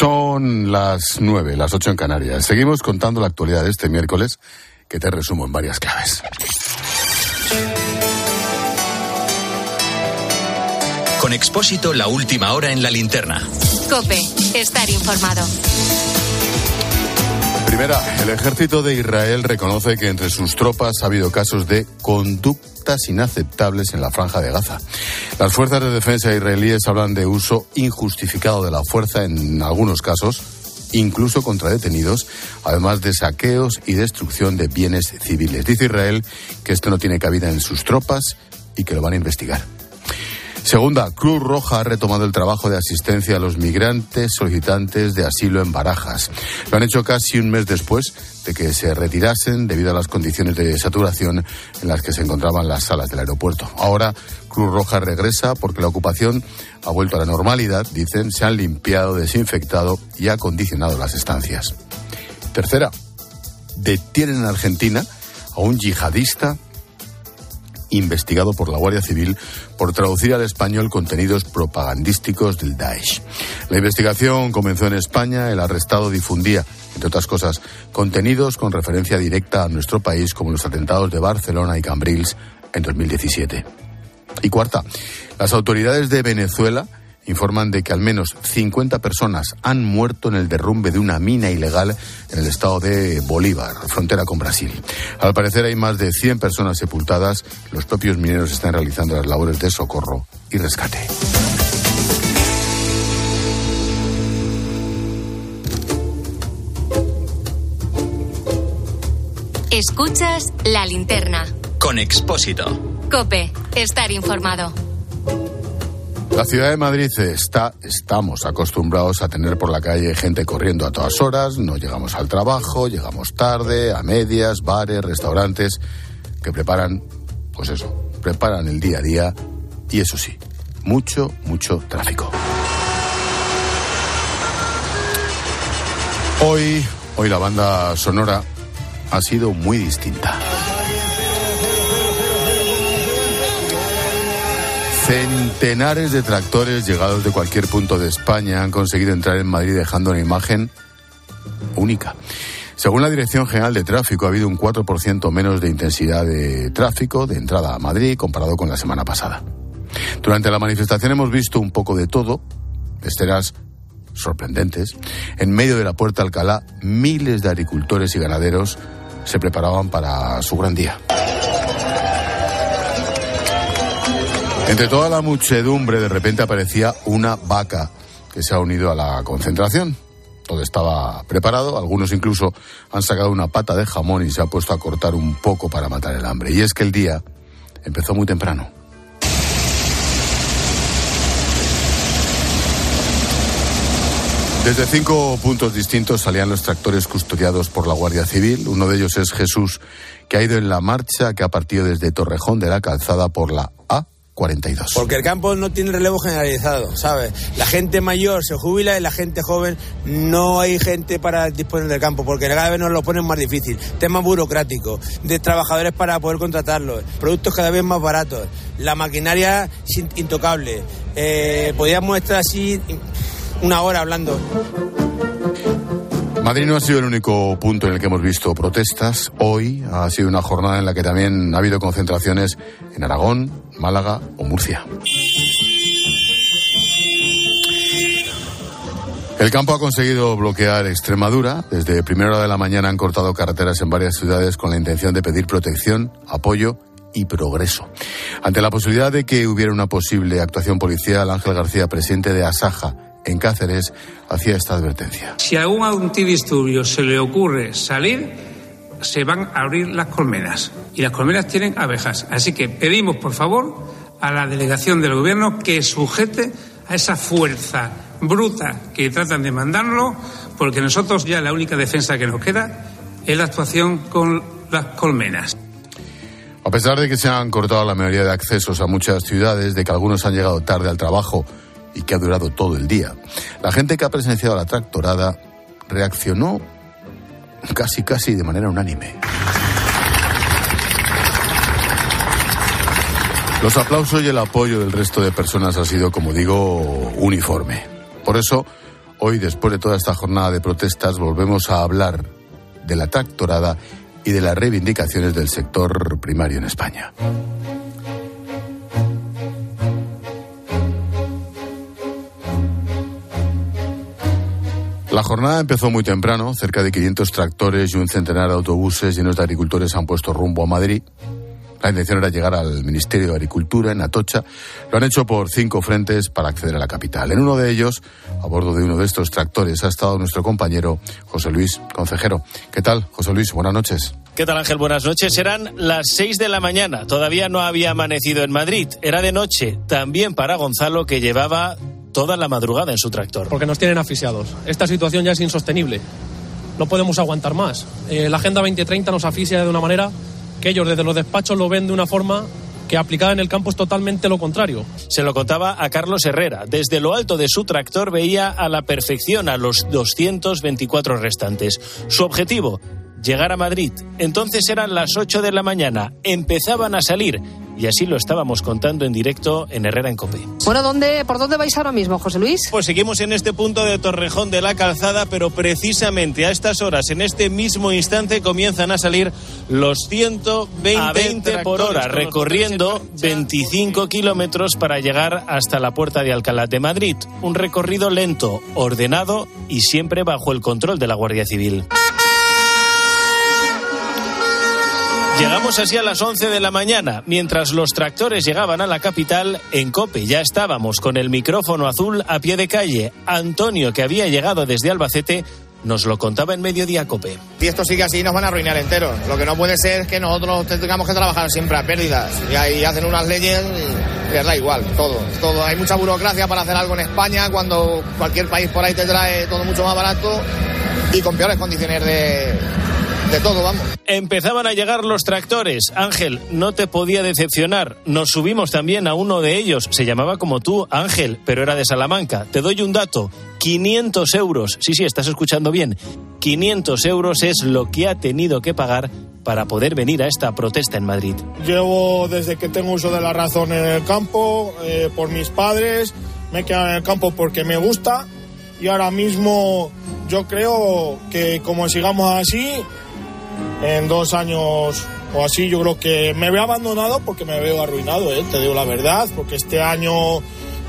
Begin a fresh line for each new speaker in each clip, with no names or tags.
Son las nueve, las ocho en Canarias. Seguimos contando la actualidad de este miércoles, que te resumo en varias claves.
Con Expósito, la última hora en la linterna.
Cope, estar informado.
Primera, el ejército de Israel reconoce que entre sus tropas ha habido casos de conductas inaceptables en la franja de Gaza. Las fuerzas de defensa israelíes hablan de uso injustificado de la fuerza en algunos casos, incluso contra detenidos, además de saqueos y destrucción de bienes civiles. Dice Israel que esto no tiene cabida en sus tropas y que lo van a investigar. Segunda, Cruz Roja ha retomado el trabajo de asistencia a los migrantes solicitantes de asilo en Barajas. Lo han hecho casi un mes después que se retirasen debido a las condiciones de saturación en las que se encontraban las salas del aeropuerto. Ahora Cruz Roja regresa porque la ocupación ha vuelto a la normalidad, dicen, se han limpiado, desinfectado y acondicionado las estancias. Tercera, detienen en Argentina a un yihadista investigado por la Guardia Civil por traducir al español contenidos propagandísticos del Daesh. La investigación comenzó en España, el arrestado difundía, entre otras cosas, contenidos con referencia directa a nuestro país como los atentados de Barcelona y Cambrils en 2017. Y cuarta, las autoridades de Venezuela informan de que al menos 50 personas han muerto en el derrumbe de una mina ilegal en el estado de Bolívar, frontera con Brasil. Al parecer hay más de 100 personas sepultadas. Los propios mineros están realizando las labores de socorro y rescate.
Escuchas la linterna.
Con Expósito.
Cope, estar informado.
La ciudad de Madrid está, estamos acostumbrados a tener por la calle gente corriendo a todas horas, no llegamos al trabajo, llegamos tarde, a medias, bares, restaurantes, que preparan, pues eso, preparan el día a día y eso sí, mucho, mucho tráfico. Hoy, hoy la banda sonora ha sido muy distinta. Centenares de tractores llegados de cualquier punto de España han conseguido entrar en Madrid dejando una imagen única. Según la Dirección General de Tráfico, ha habido un 4% menos de intensidad de tráfico de entrada a Madrid comparado con la semana pasada. Durante la manifestación hemos visto un poco de todo, escenas sorprendentes. En medio de la Puerta Alcalá, miles de agricultores y ganaderos se preparaban para su gran día. Entre toda la muchedumbre de repente aparecía una vaca que se ha unido a la concentración. Todo estaba preparado, algunos incluso han sacado una pata de jamón y se ha puesto a cortar un poco para matar el hambre. Y es que el día empezó muy temprano. Desde cinco puntos distintos salían los tractores custodiados por la Guardia Civil. Uno de ellos es Jesús, que ha ido en la marcha que ha partido desde Torrejón de la Calzada por la A 42.
Porque el campo no tiene relevo generalizado, ¿sabes? La gente mayor se jubila y la gente joven no hay gente para disponer del campo, porque cada vez nos lo ponen más difícil. Temas burocráticos, de trabajadores para poder contratarlos, productos cada vez más baratos, la maquinaria intocable. Eh, podríamos estar así una hora hablando.
Madrid no ha sido el único punto en el que hemos visto protestas. Hoy ha sido una jornada en la que también ha habido concentraciones en Aragón, Málaga o Murcia. El campo ha conseguido bloquear Extremadura. Desde primera hora de la mañana han cortado carreteras en varias ciudades con la intención de pedir protección, apoyo y progreso. Ante la posibilidad de que hubiera una posible actuación policial, Ángel García, presidente de Asaja, en Cáceres hacía esta advertencia.
Si a algún antidisturbio se le ocurre salir, se van a abrir las colmenas. Y las colmenas tienen abejas. Así que pedimos, por favor, a la delegación del gobierno que sujete a esa fuerza bruta que tratan de mandarlo, porque nosotros ya la única defensa que nos queda es la actuación con las colmenas.
A pesar de que se han cortado la mayoría de accesos a muchas ciudades, de que algunos han llegado tarde al trabajo y que ha durado todo el día. La gente que ha presenciado la tractorada reaccionó casi casi de manera unánime. Los aplausos y el apoyo del resto de personas ha sido, como digo, uniforme. Por eso, Hoy, después de toda esta jornada de protestas, volvemos a hablar de la tractorada y de las reivindicaciones del sector primario en España. La jornada empezó muy temprano, cerca de 500 tractores y un centenar de autobuses llenos de agricultores han puesto rumbo a Madrid la intención era llegar al Ministerio de Agricultura en Atocha. Lo han hecho por cinco frentes para acceder a la capital. En uno de ellos, a bordo de uno de estos tractores, ha estado nuestro compañero José Luis Concejero. ¿Qué tal, José Luis? Buenas noches.
¿Qué tal Ángel? Buenas noches. Eran las seis de la mañana. Todavía no había amanecido en Madrid. Era de noche. También para Gonzalo, que llevaba toda la madrugada en su tractor.
Porque nos tienen asfixiados. Esta situación ya es insostenible. No podemos aguantar más. Eh, la Agenda 2030 nos asfixia de una manera que ellos desde los despachos lo ven de una forma que aplicada en el campo es totalmente lo contrario.
Se lo contaba a Carlos Herrera. Desde lo alto de su tractor veía a la perfección a los 224 restantes. Su objetivo, llegar a Madrid. Entonces eran las 8 de la mañana. Empezaban a salir y así lo estábamos contando en directo en Herrera en Cope.
Bueno, ¿dónde, ¿por dónde vais ahora mismo, José Luis?
Pues seguimos en este punto de Torrejón de la Calzada, pero precisamente a estas horas, en este mismo instante, comienzan a salir los 120 20 por hora, recorriendo 25 kilómetros para llegar hasta la puerta de Alcalá de Madrid. Un recorrido lento, ordenado y siempre bajo el control de la Guardia Civil. Llegamos así a las 11 de la mañana. Mientras los tractores llegaban a la capital, en Cope ya estábamos con el micrófono azul a pie de calle. Antonio, que había llegado desde Albacete, nos lo contaba en mediodía Cope.
Si esto sigue así, nos van a arruinar enteros. Lo que no puede ser es que nosotros tengamos que trabajar siempre a pérdidas. Y ahí hacen unas leyes y les da igual, todo, todo. Hay mucha burocracia para hacer algo en España cuando cualquier país por ahí te trae todo mucho más barato y con peores condiciones de, de todo, vamos.
Empezaban a llegar los tractores. Ángel, no te podía decepcionar. Nos subimos también a uno de ellos. Se llamaba como tú, Ángel, pero era de Salamanca. Te doy un dato. 500 euros. Sí, sí, estás escuchando bien. 500 euros es lo que ha tenido que pagar para poder venir a esta protesta en Madrid.
Llevo desde que tengo uso de la razón en el campo, eh, por mis padres, me he quedado en el campo porque me gusta y ahora mismo yo creo que como sigamos así, en dos años o así, yo creo que me veo abandonado porque me veo arruinado, ¿eh? te digo la verdad, porque este año,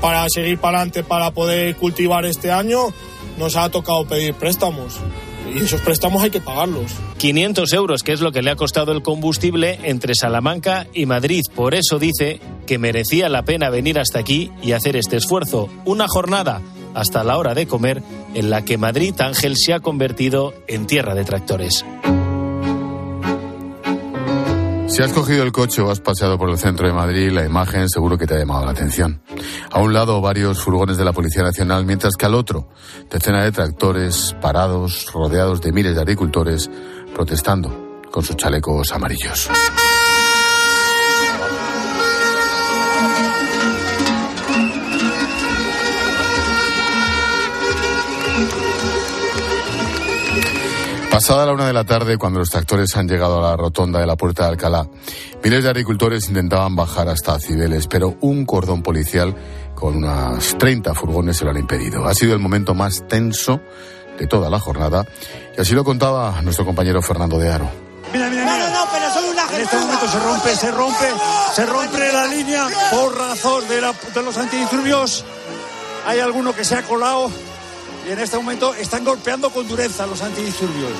para seguir para adelante, para poder cultivar este año, nos ha tocado pedir préstamos. Y esos préstamos hay que pagarlos.
500 euros, que es lo que le ha costado el combustible entre Salamanca y Madrid. Por eso dice que merecía la pena venir hasta aquí y hacer este esfuerzo. Una jornada hasta la hora de comer en la que Madrid Ángel se ha convertido en tierra de tractores.
Si has cogido el coche o has paseado por el centro de Madrid, la imagen seguro que te ha llamado la atención. A un lado varios furgones de la Policía Nacional, mientras que al otro decenas de tractores parados, rodeados de miles de agricultores, protestando con sus chalecos amarillos. Pasada la una de la tarde, cuando los tractores han llegado a la rotonda de la Puerta de Alcalá, miles de agricultores intentaban bajar hasta Cibeles, pero un cordón policial con unas 30 furgones se lo han impedido. Ha sido el momento más tenso de toda la jornada y así lo contaba nuestro compañero Fernando de Aro.
Mira, mira, mira. En este momento se rompe, se rompe, se rompe la línea por razón de, la, de los antidisturbios. Hay alguno que se ha colado y en este momento están golpeando con dureza los antidisturbios.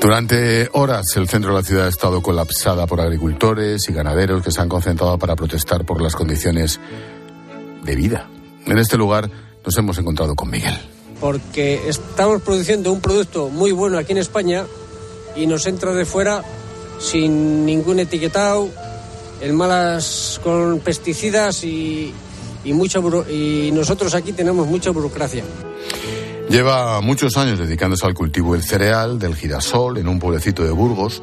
Durante horas el centro de la ciudad ha estado colapsada por agricultores y ganaderos que se han concentrado para protestar por las condiciones de vida. En este lugar nos hemos encontrado con Miguel.
Porque estamos produciendo un producto muy bueno aquí en España y nos entra de fuera sin ningún etiquetado, en malas con pesticidas y, y, mucha y nosotros aquí tenemos mucha burocracia.
Lleva muchos años dedicándose al cultivo del cereal, del girasol, en un pueblecito de Burgos.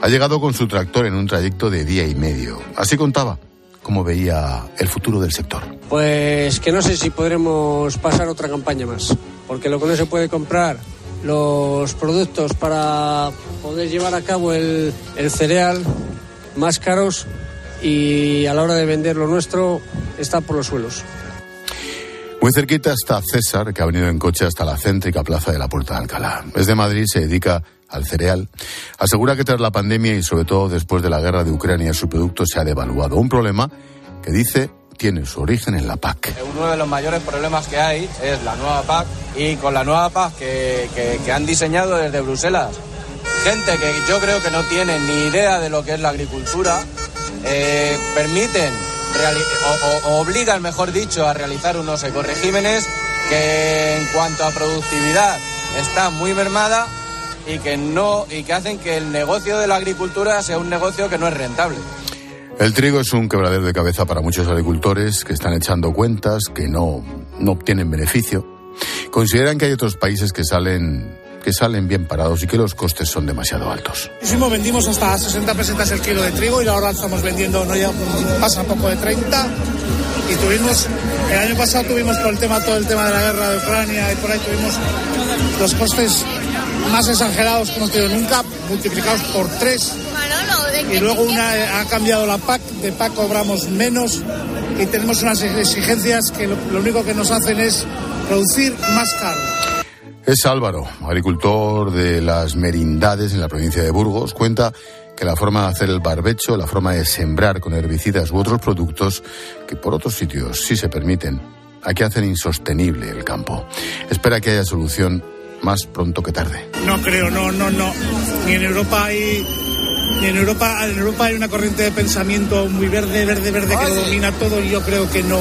Ha llegado con su tractor en un trayecto de día y medio. Así contaba cómo veía el futuro del sector.
Pues que no sé si podremos pasar otra campaña más, porque lo que no se puede comprar los productos para poder llevar a cabo el, el cereal más caros y a la hora de vender lo nuestro está por los suelos.
Muy cerquita está César, que ha venido en coche hasta la céntrica plaza de la Puerta de Alcalá. Es de Madrid, se dedica al cereal. Asegura que tras la pandemia y sobre todo después de la guerra de Ucrania su producto se ha devaluado. Un problema que dice tiene su origen en la PAC.
Uno de los mayores problemas que hay es la nueva PAC y con la nueva PAC que, que han diseñado desde Bruselas gente que yo creo que no tiene ni idea de lo que es la agricultura, eh, permiten o, obligan, mejor dicho, a realizar unos ecoregímenes que en cuanto a productividad está muy mermada y que no y que hacen que el negocio de la agricultura sea un negocio que no es rentable.
El trigo es un quebradero de cabeza para muchos agricultores que están echando cuentas, que no, no obtienen beneficio. Consideran que hay otros países que salen que salen bien parados y que los costes son demasiado altos.
vendimos hasta 60 pesetas el kilo de trigo y ahora estamos vendiendo, no ya pasa poco de 30. Y tuvimos, el año pasado tuvimos por el tema, todo el tema de la guerra de Ucrania y por ahí tuvimos los costes más exagerados que hemos tenido nunca, multiplicados por tres. Y luego una, ha cambiado la PAC, de PAC cobramos menos y tenemos unas exigencias que lo único que nos hacen es producir más caro.
Es Álvaro, agricultor de las merindades en la provincia de Burgos. Cuenta que la forma de hacer el barbecho, la forma de sembrar con herbicidas u otros productos que por otros sitios sí se permiten, aquí hacen insostenible el campo. Espera que haya solución más pronto que tarde.
No creo, no, no, no. Ni en Europa hay ni en Europa, en Europa hay una corriente de pensamiento muy verde, verde, verde que lo domina todo y yo creo que no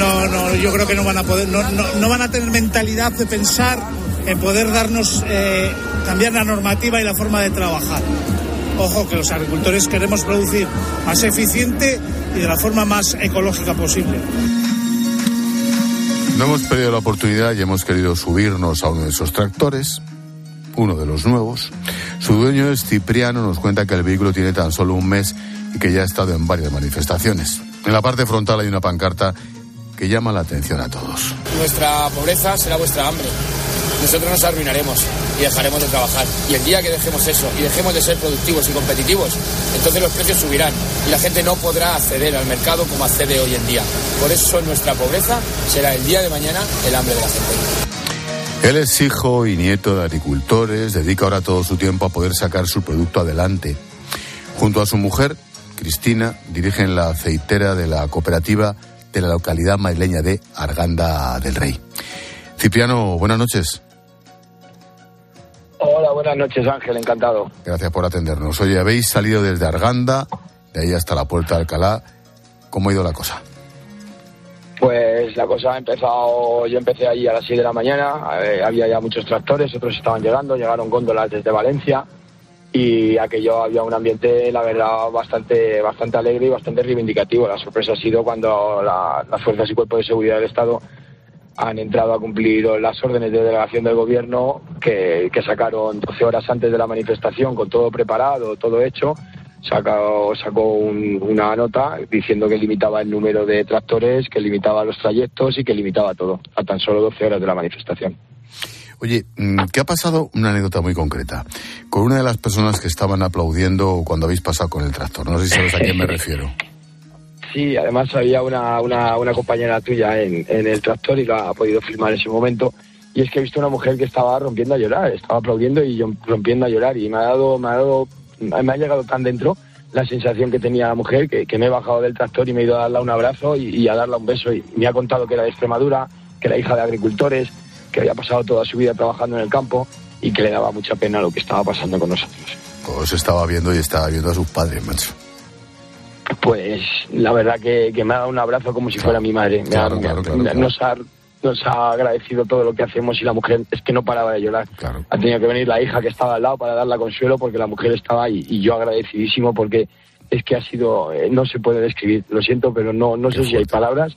no, no, yo creo que no van a poder, no, no, van a tener mentalidad de pensar en poder darnos, eh, cambiar la normativa y la forma de trabajar. Ojo, que los agricultores queremos producir más eficiente y de la forma más ecológica posible.
No hemos perdido la oportunidad y hemos querido subirnos a uno de esos tractores, uno de los nuevos. Su dueño es Cipriano, nos cuenta que el vehículo tiene tan solo un mes y que ya ha estado en varias manifestaciones. En la parte frontal hay una pancarta que llama la atención a todos.
Nuestra pobreza será vuestra hambre. Nosotros nos arruinaremos y dejaremos de trabajar. Y el día que dejemos eso y dejemos de ser productivos y competitivos, entonces los precios subirán y la gente no podrá acceder al mercado como accede hoy en día. Por eso nuestra pobreza será el día de mañana el hambre de la gente.
Él es hijo y nieto de agricultores, dedica ahora todo su tiempo a poder sacar su producto adelante. Junto a su mujer, Cristina, dirigen la aceitera de la cooperativa de la localidad madrileña de Arganda del Rey. Cipriano, buenas noches.
Hola, buenas noches Ángel, encantado.
Gracias por atendernos. Oye, habéis salido desde Arganda, de ahí hasta la puerta de Alcalá. ¿Cómo ha ido la cosa?
Pues la cosa ha empezado, yo empecé allí a las 6 de la mañana, eh, había ya muchos tractores, otros estaban llegando, llegaron góndolas desde Valencia y aquello había un ambiente, la verdad, bastante, bastante alegre y bastante reivindicativo. La sorpresa ha sido cuando las fuerzas y cuerpos de seguridad del Estado han entrado a cumplir las órdenes de delegación del gobierno que, sacaron 12 horas antes de la manifestación con todo preparado, todo hecho. Sacó, sacó una nota diciendo que limitaba el número de tractores, que limitaba los trayectos y que limitaba todo a tan solo 12 horas de la manifestación.
Oye, mm, ¿qué ha pasado? Una anécdota muy concreta. Con una de las personas que estaban aplaudiendo cuando habéis pasado con el tractor. No sé si sabes a quién me refiero.
Sí, además había una, una, una compañera tuya en, en, el tractor y lo ha podido filmar en ese momento. Y es que he visto una mujer que estaba rompiendo a llorar, estaba aplaudiendo y yo rompiendo a llorar. Y me ha dado, me ha dado, me ha llegado tan dentro la sensación que tenía la mujer que, que me he bajado del tractor y me he ido a darle un abrazo y, y a darle un beso. Y me ha contado que era de Extremadura, que era hija de agricultores, que había pasado toda su vida trabajando en el campo y que le daba mucha pena lo que estaba pasando con nosotros.
Pues estaba viendo y estaba viendo a sus padres, macho.
Pues la verdad que, me ha dado un abrazo como si fuera mi madre. nos, ha, nos ha agradecido todo lo que hacemos y la mujer es que no paraba de llorar. Ha tenido que venir la hija que estaba al lado para darla consuelo porque la mujer estaba ahí y yo agradecidísimo porque es que ha sido, eh, no se puede describir, lo siento, pero no, no sé si hay palabras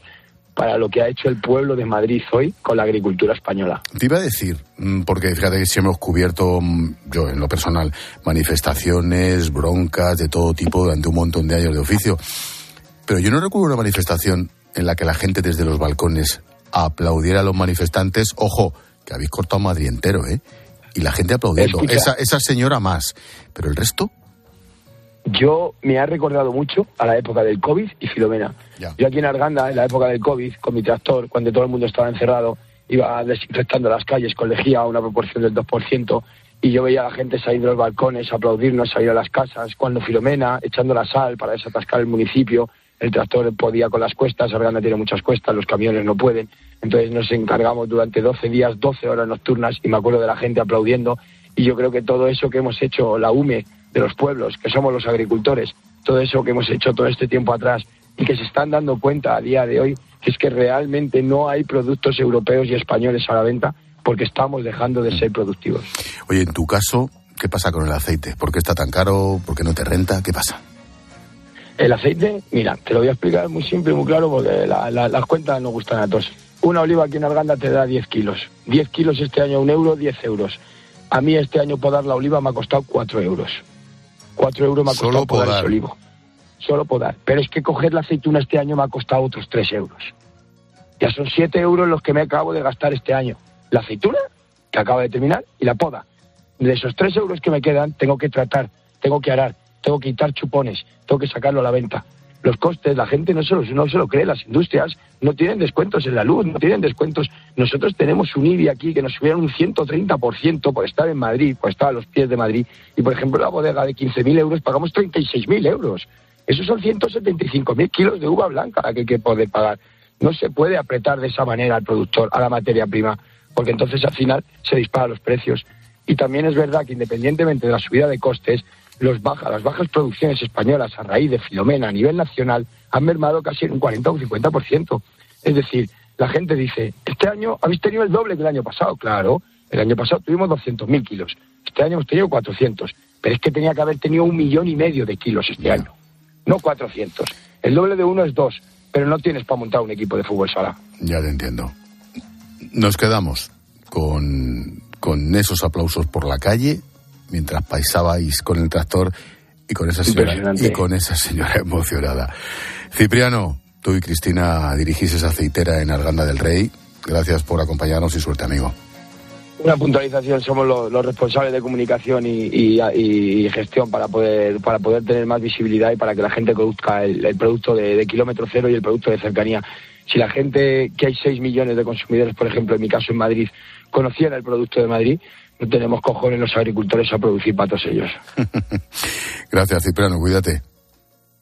para lo que ha hecho el pueblo de Madrid hoy con la agricultura española.
Te iba a decir, mm, porque fíjate que siempre hemos cubierto, mm, yo en lo personal, manifestaciones, broncas de todo tipo durante un montón de años de oficio, pero yo no recuerdo una manifestación en la que la gente desde los balcones aplaudiera a los manifestantes, ojo, que habéis cortado Madrid entero, ¿eh? Y la gente aplaudiendo. Esa, esa señora más. Pero el resto.
Yo me ha recordado mucho a la época del COVID y Filomena. Yo aquí en Arganda, en la época del COVID, con mi tractor, cuando todo el mundo estaba encerrado, iba desinfectando las calles con lejía a una proporción del 2%, y yo veía a la gente salir de los balcones, aplaudirnos, salir a las casas, cuando Filomena, echando la sal para desatascar el municipio, el tractor podía con las cuestas, Arganda tiene muchas cuestas, los camiones no pueden, entonces nos encargamos durante 12 días, 12 horas nocturnas, y me acuerdo de la gente aplaudiendo, y yo creo que todo eso que hemos hecho, la UME, de los pueblos, que somos los agricultores, todo eso que hemos hecho todo este tiempo atrás y que se están dando cuenta a día de hoy que es que realmente no hay productos europeos y españoles a la venta porque estamos dejando de ser productivos.
Oye, en tu caso, ¿qué pasa con el aceite? ¿Por qué está tan caro? ¿Por qué no te renta? ¿Qué pasa?
El aceite, mira, te lo voy a explicar muy simple y muy claro porque las cuentas no gustan a todos. Una oliva aquí en Arganda te da 10 kilos. 10 kilos este año, un euro, 10 euros. A mí este año podar la oliva me ha costado 4 euros. 4 euros me ha costado podar ese olivo. Solo podar. Pero es que coger la aceituna este año me ha costado otros 3 euros. Ya son 7 euros los que me acabo de gastar este año. La aceituna, que acaba de terminar, y la poda. De esos 3 euros que me quedan, tengo que tratar, tengo que arar, tengo que quitar chupones, tengo que sacarlo a la venta los costes, la gente no se, lo, no se lo cree, las industrias no tienen descuentos en la luz, no tienen descuentos. Nosotros tenemos un IBI aquí que nos subieron un 130% por estar en Madrid, por estar a los pies de Madrid, y por ejemplo la bodega de 15.000 euros pagamos 36.000 euros. Esos son 175.000 kilos de uva blanca que hay que poder pagar. No se puede apretar de esa manera al productor, a la materia prima, porque entonces al final se disparan los precios. Y también es verdad que independientemente de la subida de costes, los las bajas producciones españolas a raíz de Filomena a nivel nacional han mermado casi en un 40 o un 50%. Es decir, la gente dice, este año habéis tenido el doble que el año pasado. Claro, el año pasado tuvimos 200.000 kilos, este año hemos tenido 400, pero es que tenía que haber tenido un millón y medio de kilos este año, no 400. El doble de uno es dos, pero no tienes para montar un equipo de fútbol sala.
Ya te entiendo. Nos quedamos con, con esos aplausos por la calle mientras paisabais con el tractor y con esa señora, y con esa señora emocionada. Cipriano, tú y Cristina dirigís esa aceitera en Arganda del Rey. Gracias por acompañarnos y suerte, amigo.
Una puntualización, somos los, responsables de comunicación y, gestión para poder, para poder tener más visibilidad y para que la gente conozca el, producto de, de, kilómetro cero y el producto de cercanía. Si la gente, que hay 6 millones de consumidores, por ejemplo, en mi caso en Madrid, conociera el producto de Madrid, no tenemos cojones los agricultores a producir para todos ellos.
gracias, Cipriano, cuídate.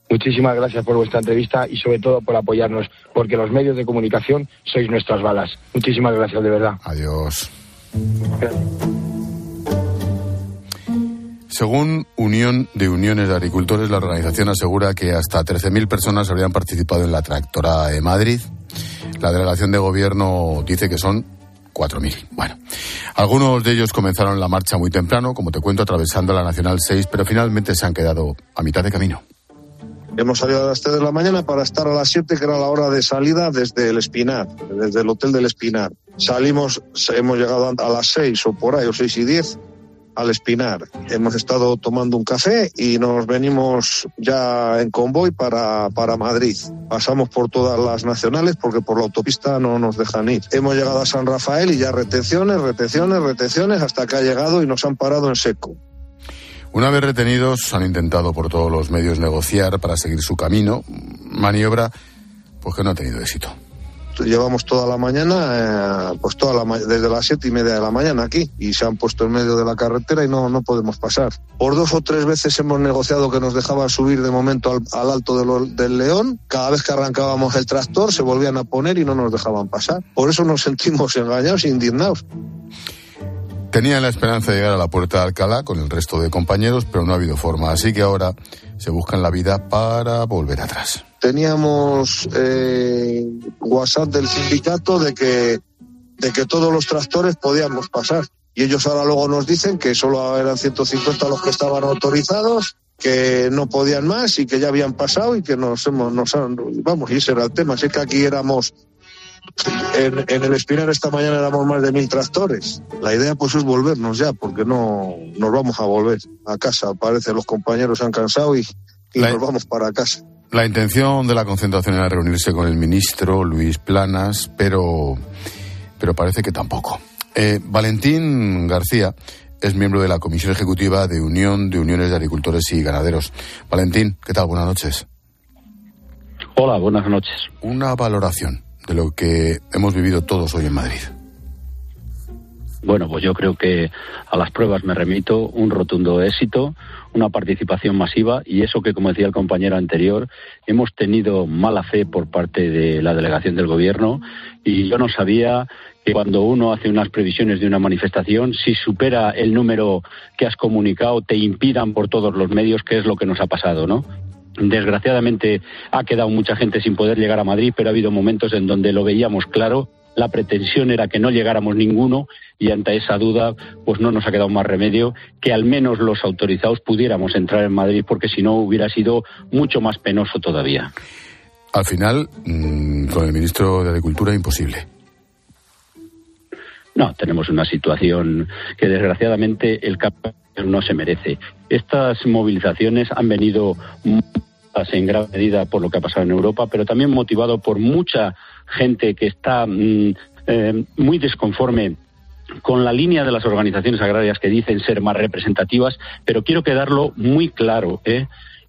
Muchísimas gracias por vuestra entrevista y sobre todo por apoyarnos, porque los medios de comunicación sois nuestras balas. Muchísimas gracias, de verdad.
Adiós. Según Unión de Uniones de Agricultores, la organización asegura que hasta 13.000 personas habrían participado en la tractora de Madrid. La delegación de gobierno dice que son 4.000. Bueno, algunos de ellos comenzaron la marcha muy temprano, como te cuento, atravesando la Nacional 6, pero finalmente se han quedado a mitad de camino.
Hemos salido a las 3 de la mañana para estar a las 7, que era la hora de salida desde el Espinar, desde el Hotel del Espinar. Salimos, hemos llegado a las 6 o por ahí, o 6 y 10, al Espinar. Hemos estado tomando un café y nos venimos ya en convoy para, para Madrid. Pasamos por todas las nacionales porque por la autopista no nos dejan ir. Hemos llegado a San Rafael y ya retenciones, retenciones, retenciones hasta que ha llegado y nos han parado en seco.
Una vez retenidos, han intentado por todos los medios negociar para seguir su camino, maniobra pues que no ha tenido éxito
llevamos toda la mañana, eh, pues toda la, desde las siete y media de la mañana aquí y se han puesto en medio de la carretera y no, no podemos pasar. Por dos o tres veces hemos negociado que nos dejaban subir de momento al, alto del León. Cada vez que arrancábamos el tractor se volvían a poner y no nos dejaban pasar. Por eso nos sentimos engañados e indignados.
Tenían la esperanza de llegar a la puerta de Alcalá con el resto de compañeros, pero no ha habido forma. Así que ahora se buscan la vida para volver atrás
teníamos eh, WhatsApp del sindicato de que, de que todos los tractores podíamos pasar. Y ellos ahora luego nos dicen que solo eran 150 los que estaban autorizados, que no podían más y que ya habían pasado y que nos hemos, nos vamos, y ese era el tema. Así que aquí éramos, en, en, el Espinar esta mañana éramos más de mil tractores. La idea pues es volvernos ya, porque no nos vamos a volver a casa. Parece los compañeros se han cansado y, y nos vamos para casa.
La intención de la concentración era reunirse con el ministro Luis Planas, pero, pero parece que tampoco. Eh, Valentín García es miembro de la Comisión Ejecutiva de Unión de Uniones de Agricultores y Ganaderos. Valentín, ¿qué tal? Buenas noches.
Hola, buenas noches.
Una valoración de lo que hemos vivido todos hoy en Madrid.
Bueno, pues yo creo que a las pruebas me remito, un rotundo éxito, una participación masiva y eso que, como decía el compañero anterior, hemos tenido mala fe por parte de la delegación del Gobierno y yo no sabía que cuando uno hace unas previsiones de una manifestación, si supera el número que has comunicado, te impidan por todos los medios, que es lo que nos ha pasado, ¿no? Desgraciadamente ha quedado mucha gente sin poder llegar a Madrid, pero ha habido momentos en donde lo veíamos claro la pretensión era que no llegáramos ninguno y ante esa duda pues no nos ha quedado más remedio que al menos los autorizados pudiéramos entrar en Madrid porque si no hubiera sido mucho más penoso todavía.
Al final, mm, con el ministro de Agricultura, imposible.
No, tenemos una situación que desgraciadamente el CAP no se merece. Estas movilizaciones han venido en gran medida por lo que ha pasado en Europa, pero también motivado por mucha gente que está mm, eh, muy desconforme con la línea de las organizaciones agrarias que dicen ser más representativas, pero quiero quedarlo muy claro. ¿eh?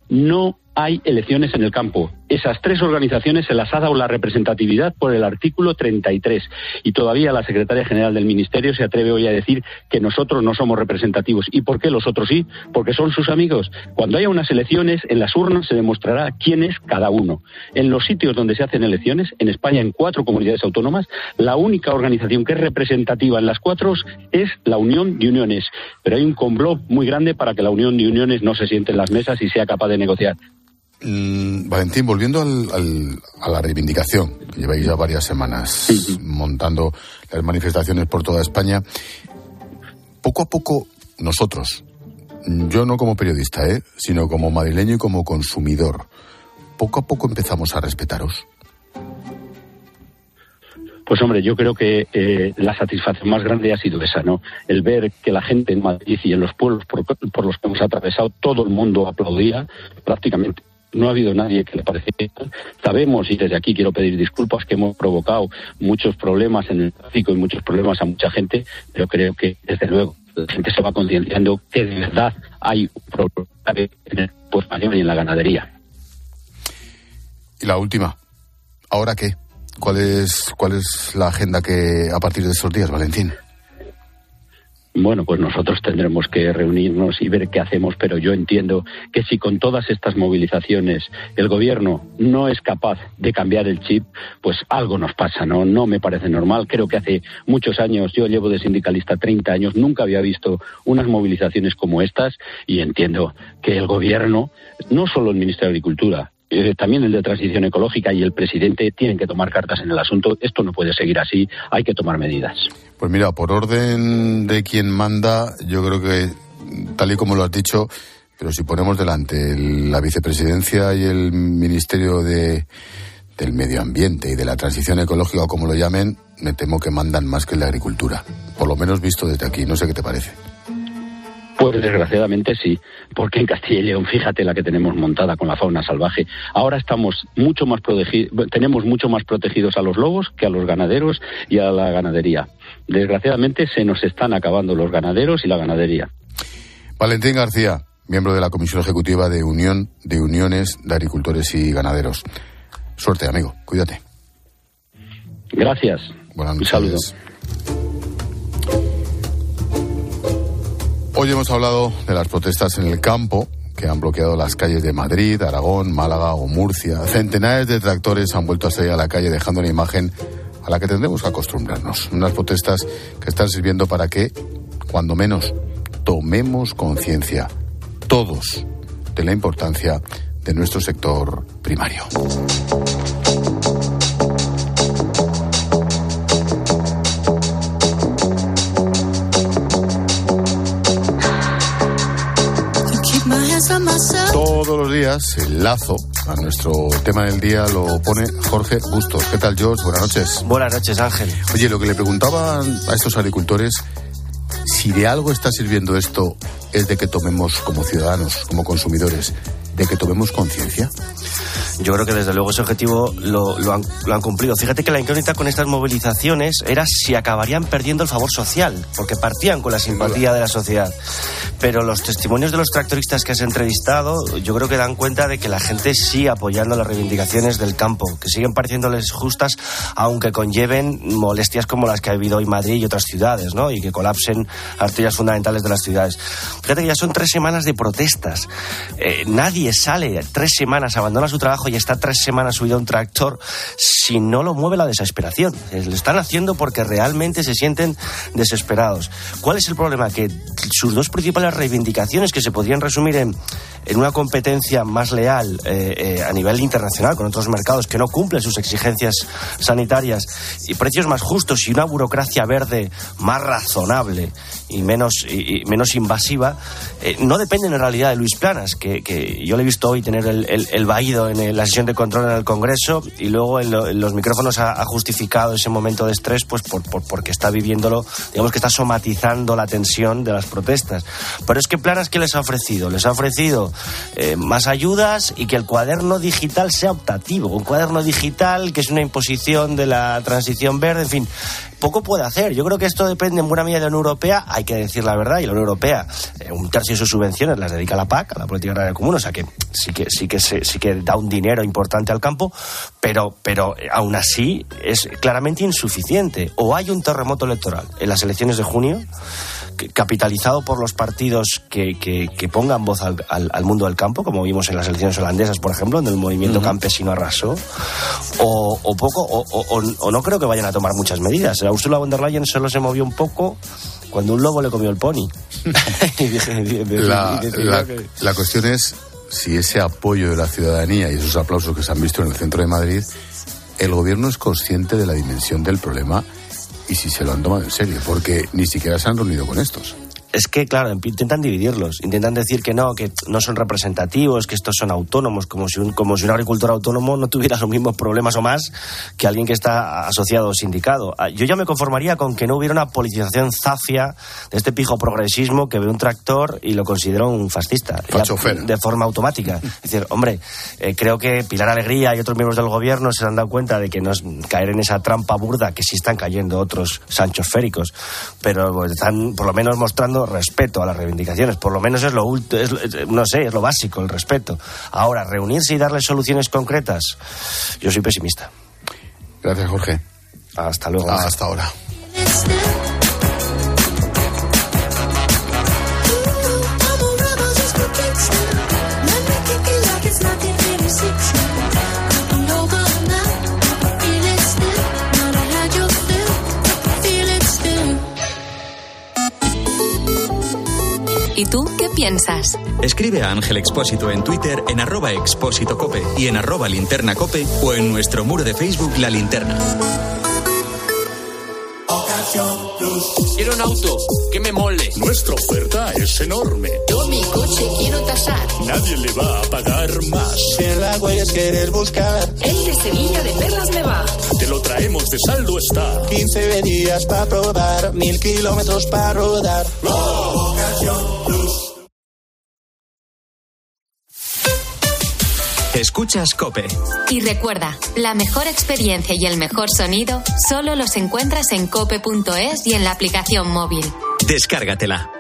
No hay elecciones en el campo. Esas tres organizaciones se las ha dado la representatividad por el artículo 33 y todavía la secretaria general del Ministerio se atreve hoy a decir que nosotros no somos representativos. ¿Y por qué los otros sí? Porque son sus amigos. Cuando haya unas elecciones, en las urnas se demostrará quién es cada uno. En los sitios donde se hacen elecciones, en España en cuatro comunidades autónomas, la única organización que es representativa en las cuatro es la Unión de Uniones. Pero hay un complot muy grande para que la Unión de Uniones no se siente en las mesas y sea capaz de negociar.
Mm, Valentín, volviendo a la reivindicación, lleváis ya varias semanas montando las manifestaciones por toda España, poco a poco nosotros, yo no como periodista, ¿eh? sino como madrileño y como consumidor, poco a poco empezamos a respetaros.
Pues hombre, yo creo que eh, la satisfacción más grande ha sido esa, ¿no? El ver que la gente en Madrid y en los pueblos por, por los que hemos atravesado, todo el mundo aplaudía prácticamente no ha habido nadie que le pareciera. Sabemos, y desde aquí quiero pedir disculpas, que hemos provocado muchos problemas en el tráfico y muchos problemas a mucha gente, pero creo que, desde luego, la gente se va concienciando que de verdad hay un problema en el español y en la ganadería.
Y la última, ¿ahora qué? ¿Cuál es, ¿Cuál es la agenda que a partir de estos días, Valentín?
Bueno, pues nosotros tendremos que reunirnos y ver qué hacemos, pero yo entiendo que si con todas estas movilizaciones el gobierno no es capaz de cambiar el chip, pues algo nos pasa, ¿no? No me parece normal. Creo que hace muchos años, yo llevo de sindicalista 30 años, nunca había visto unas movilizaciones como estas y entiendo que el gobierno, no solo el Ministerio de Agricultura, eh, también el de transición ecológica y el presidente tienen que tomar cartas en el asunto. Esto no puede seguir así, hay que tomar medidas.
Pues mira, por orden de quien manda, yo creo que, tal y como lo has dicho, pero si ponemos delante la vicepresidencia y el Ministerio de, del Medio Ambiente y de la Transición Ecológica, o como lo llamen, me temo que mandan más que la agricultura. Por lo menos visto desde aquí. No sé qué te parece.
Pues desgraciadamente sí, porque en Castilla y León, fíjate la que tenemos montada con la fauna salvaje. Ahora estamos mucho más protegidos, tenemos mucho más protegidos a los lobos que a los ganaderos y a la ganadería. Desgraciadamente se nos están acabando los ganaderos y la ganadería.
Valentín García, miembro de la Comisión Ejecutiva de Unión de Uniones de Agricultores y Ganaderos. Suerte, amigo. Cuídate.
Gracias.
Buenas noches. Un saludo. Hoy hemos hablado de las protestas en el campo que han bloqueado las calles de Madrid, Aragón, Málaga o Murcia. Centenares de tractores han vuelto a salir a la calle dejando una imagen a la que tendremos que acostumbrarnos. Unas protestas que están sirviendo para que, cuando menos, tomemos conciencia, todos, de la importancia de nuestro sector primario. Todos los días el lazo a nuestro tema del día lo pone Jorge Bustos. ¿Qué tal, George? Buenas noches.
Buenas noches, Ángel.
Oye, lo que le preguntaba a estos agricultores, si de algo está sirviendo esto, es de que tomemos como ciudadanos, como consumidores, de que tomemos conciencia?
Yo creo que desde luego ese objetivo lo, lo, han, lo, han, cumplido. Fíjate que la incógnita con estas movilizaciones era si acabarían perdiendo el favor social, porque partían con la simpatía de la sociedad. Pero los testimonios de los tractoristas que has entrevistado, yo creo que dan cuenta de que la gente sigue apoyando las reivindicaciones del campo, que siguen pareciéndoles justas, aunque conlleven molestias como las que ha habido hoy Madrid y otras ciudades, ¿no? Y que colapsen arterias fundamentales de las ciudades. Fíjate que ya son tres semanas de protestas. Eh, nadie sale tres semanas, abandona su trabajo y está tres semanas subido a un tractor si no lo mueve la desesperación. Lo están haciendo porque realmente se sienten desesperados. ¿Cuál es el problema? Que sus dos principales reivindicaciones, que se podrían resumir en, en una competencia más leal eh, eh, a nivel internacional con otros mercados que no cumplen sus exigencias sanitarias y precios más justos y una burocracia verde más razonable y menos, y, menos invasiva, eh, no dependen en realidad de Luis Planas, que, que yo le he visto hoy tener el, el, el vaído en la sesión de control en el Congreso y luego en, lo, en los micrófonos ha, ha, justificado ese momento de estrés pues por, por, porque está viviéndolo, digamos que está somatizando la tensión de las protestas. Pero es que Planas, ¿qué les ha ofrecido? Les ha ofrecido eh, más ayudas y que el cuaderno digital sea optativo. Un cuaderno digital que es una imposición de la transición verde, en fin, poco puede hacer. Yo creo que esto depende en buena medida de la Unión Europea, hay que decir la verdad, y la Unión Europea, eh, un tercio de sus subvenciones las dedica a la PAC, a la política agraria común, o sea que sí que sí que se, sí que da un dinero importante al campo, pero pero eh, aún así es claramente insuficiente. O hay un terremoto electoral en las elecciones de junio capitalizado por los partidos que, que, que pongan voz al, al, al, mundo del campo, como vimos en las elecciones holandesas, por ejemplo, donde el movimiento uh -huh. campesino arrasó, o, o poco, o, o, o, no creo que vayan a tomar muchas medidas. La Ursula von der Leyen solo se movió un poco cuando un lobo le comió el pony.
la, la, la cuestión es si ese apoyo de la ciudadanía y esos aplausos que se han visto en el centro de Madrid, el gobierno es consciente de la dimensión del problema y si se lo han tomado en serio, porque ni siquiera se han reunido con estos.
Es que, claro, intentan dividirlos, intentan decir que no, que no son representativos, que estos son autónomos, como si un, como si un agricultor autónomo no tuviera los mismos problemas o más que alguien que está asociado o sindicado. Yo ya me conformaría con que no hubiera una politización zafia de este pijo progresismo que ve un tractor y lo considera un fascista. de forma automática. Es decir, hombre, eh, creo que Pilar Alegría y otros miembros del gobierno se han dado cuenta de que no es caer en esa trampa burda que sí están cayendo otros sanchos féricos, pero están por lo menos mostrando respeto a las reivindicaciones, por lo menos es lo es, no sé, es lo básico, el respeto. Ahora, reunirse y darle soluciones concretas, yo soy pesimista.
Gracias, Jorge.
Hasta luego.
Hasta ahora.
Piensas?
Escribe a Ángel Expósito en Twitter en arroba expósito cope y en arroba linterna cope o en nuestro muro de Facebook La Linterna.
Quiero un auto que me mole.
Nuestra oferta es enorme.
Yo mi coche quiero tasar.
Nadie le va a pagar más.
Si en la huellas quieres buscar.
El de Sevilla de Perlas me va.
Te lo traemos de saldo está.
15 días para probar, mil kilómetros para rodar.
Ocasión
Escuchas Cope.
Y recuerda, la mejor experiencia y el mejor sonido solo los encuentras en cope.es y en la aplicación móvil.
Descárgatela.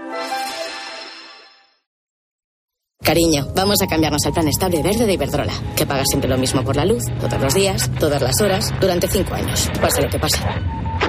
Cariño, vamos a cambiarnos al plan estable verde de Iberdrola, que paga siempre lo mismo por la luz, todos los días, todas las horas, durante cinco años, pase lo que pase.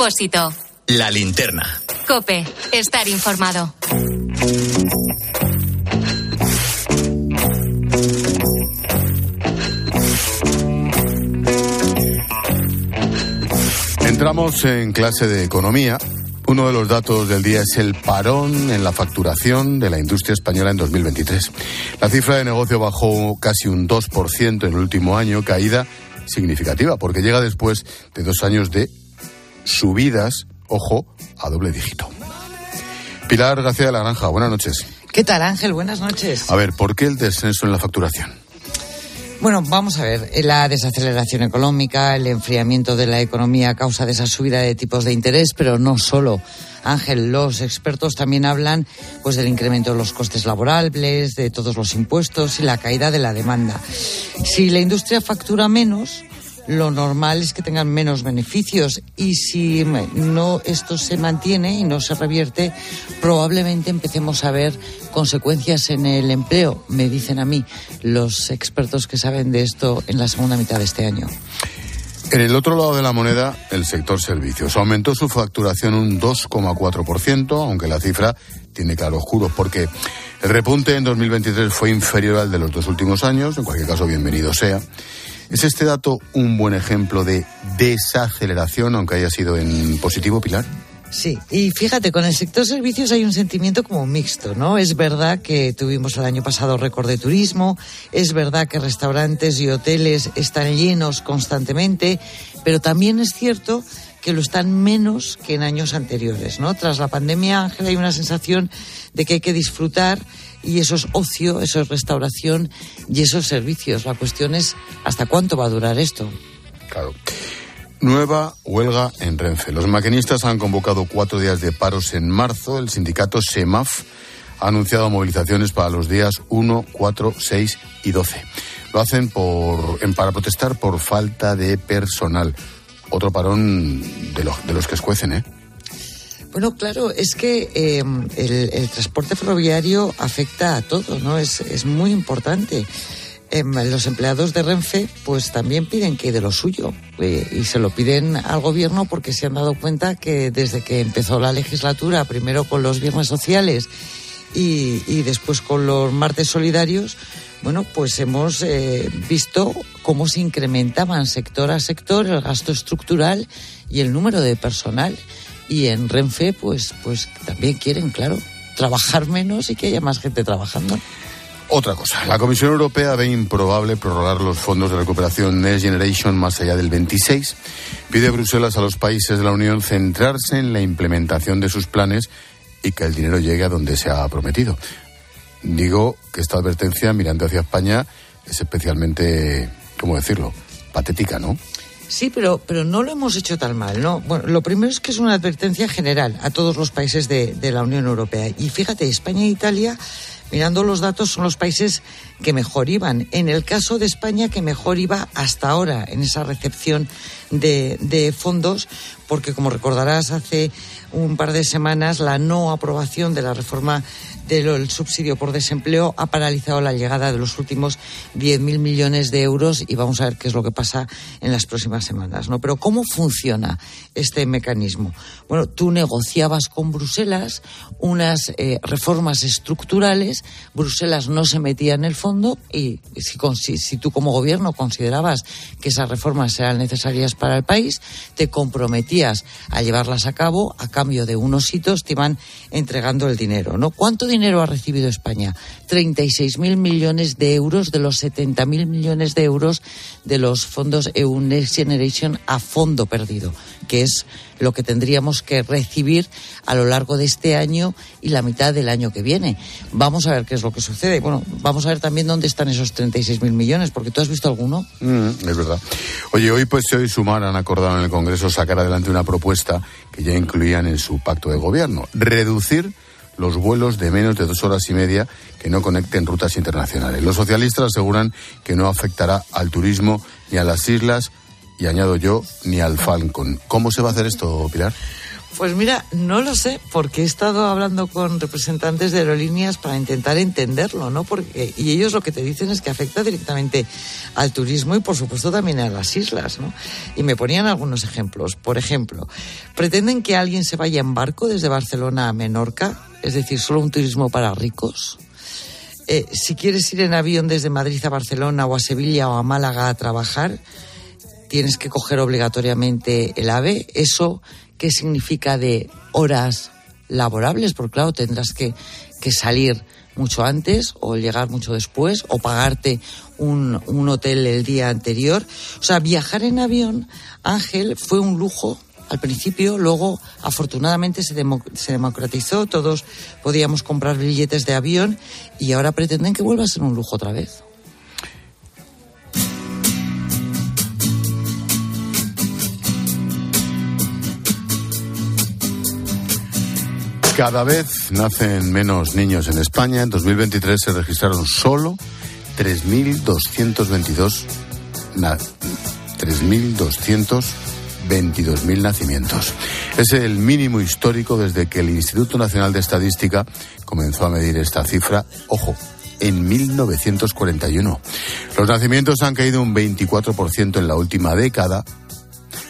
Expósito.
La linterna.
Cope. Estar informado.
Entramos en clase de economía. Uno de los datos del día es el parón en la facturación de la industria española en 2023. La cifra de negocio bajó casi un 2% en el último año, caída significativa, porque llega después de dos años de subidas, ojo, a doble dígito. Pilar García de la Granja, buenas noches.
¿Qué tal, Ángel? Buenas noches.
A ver, ¿por qué el descenso en la facturación?
Bueno, vamos a ver. La desaceleración económica, el enfriamiento de la economía a causa de esa subida de tipos de interés, pero no solo. Ángel, los expertos también hablan pues del incremento de los costes laborables, de todos los impuestos y la caída de la demanda. Si la industria factura menos, lo normal es que tengan menos beneficios y si no esto se mantiene y no se revierte, probablemente empecemos a ver consecuencias en el empleo, me dicen a mí los expertos que saben de esto en la segunda mitad de este año.
En el otro lado de la moneda, el sector servicios. Aumentó su facturación un 2,4%, aunque la cifra tiene claroscuros porque el repunte en 2023 fue inferior al de los dos últimos años, en cualquier caso bienvenido sea. ¿Es este dato un buen ejemplo de desaceleración, aunque haya sido en positivo, Pilar?
Sí, y fíjate, con el sector servicios hay un sentimiento como mixto, ¿no? Es verdad que tuvimos el año pasado récord de turismo, es verdad que restaurantes y hoteles están llenos constantemente, pero también es cierto que lo están menos que en años anteriores, ¿no? Tras la pandemia, Ángel, hay una sensación de que hay que disfrutar y eso es ocio, eso es restauración y esos servicios. La cuestión es hasta cuánto va a durar esto.
Claro. Nueva huelga en Renfe. Los maquinistas han convocado cuatro días de paros en marzo. El sindicato SEMAF ha anunciado movilizaciones para los días 1, 4, 6 y 12. Lo hacen por, en, para protestar por falta de personal. Otro parón de, los de los que escuecen, ¿eh?
Bueno, claro, es que eh, el, transporte ferroviario afecta a todo, ¿no? Es, es muy importante. Eh, los empleados de Renfe, pues también piden que de lo suyo eh, y se lo piden al gobierno porque se han dado cuenta que desde que empezó la legislatura, primero con los viernes sociales y, y después con los martes solidarios, bueno, pues hemos eh, visto cómo se incrementaban sector a sector el gasto estructural y el número de personal y en Renfe pues pues también quieren claro trabajar menos y que haya más gente trabajando
otra cosa, la Comisión Europea ve improbable prorrogar los fondos de recuperación Next Generation más allá del 26. Pide a Bruselas a los países de la Unión centrarse en la implementación de sus planes y que el dinero llegue a donde se ha prometido. Digo que esta advertencia mirando hacia España es especialmente, ¿cómo decirlo?, patética, ¿no?
Sí, pero, pero no lo hemos hecho tan mal, ¿no? Bueno, lo primero es que es una advertencia general a todos los países de, de la Unión Europea. Y fíjate, España e Italia, mirando los datos, son los países que mejor iban. En el caso de España, que mejor iba hasta ahora en esa recepción de, fondos, porque como recordarás, hace un par de semanas la no aprobación de la reforma del subsidio por desempleo ha paralizado la llegada de los últimos 10.000 millones de euros y vamos a ver qué es lo que pasa en las próximas semanas. ¿no? Pero ¿cómo funciona este mecanismo? Bueno, tú negociabas con Bruselas unas eh, reformas estructurales, Bruselas no se metía en el fondo y si, tú como gobierno considerabas que esas reformas eran necesarias para el país, te comprometías a llevarlas a cabo, a cambio de unos hitos te iban entregando el dinero, ¿no? ¿Cuánto dinero ha recibido España? 36.000 millones de euros de los 70.000 millones de euros de los fondos EU Next Generation a fondo perdido, que es lo que tendríamos que recibir a lo largo de este año y la mitad del año que viene. Vamos a ver qué es lo que sucede. Bueno, vamos a ver también dónde están esos 36.000 millones, porque tú has visto alguno.
Mm, es verdad. Oye, hoy pues hoy Sumar han acordado en el Congreso sacar adelante una propuesta que ya incluían en su pacto de gobierno, reducir los vuelos de menos de dos horas y media que no conecten rutas internacionales. Los socialistas aseguran que no afectará al turismo ni a las islas y añado yo, ni al Falcon. ¿Cómo se va a hacer esto, Pilar?
Pues mira, no lo sé, porque he estado hablando con representantes de aerolíneas para intentar entenderlo, ¿no? Porque, y ellos lo que te dicen es que afecta directamente al turismo y, por supuesto, también a las islas, ¿no? Y me ponían algunos ejemplos. Por ejemplo, pretenden que alguien se vaya en barco desde Barcelona a Menorca, es decir, solo un turismo para ricos. Eh, si quieres ir en avión desde Madrid a Barcelona o a Sevilla o a Málaga a trabajar, tienes que coger obligatoriamente el AVE. ¿Eso qué significa de horas laborables? Porque claro, tendrás que, que salir mucho antes o llegar mucho después o pagarte un, un, hotel el día anterior. O sea, viajar en avión, Ángel, fue un lujo al principio, luego afortunadamente se, demo, se democratizó, todos podíamos comprar billetes de avión y ahora pretenden que vuelva a ser un lujo otra vez.
Cada vez nacen menos niños en España. En 2023 se registraron solo 3.222 3.222.000 nacimientos. Es el mínimo histórico desde que el Instituto Nacional de Estadística comenzó a medir esta cifra. Ojo, en 1941. Los nacimientos han caído un 24% en la última década.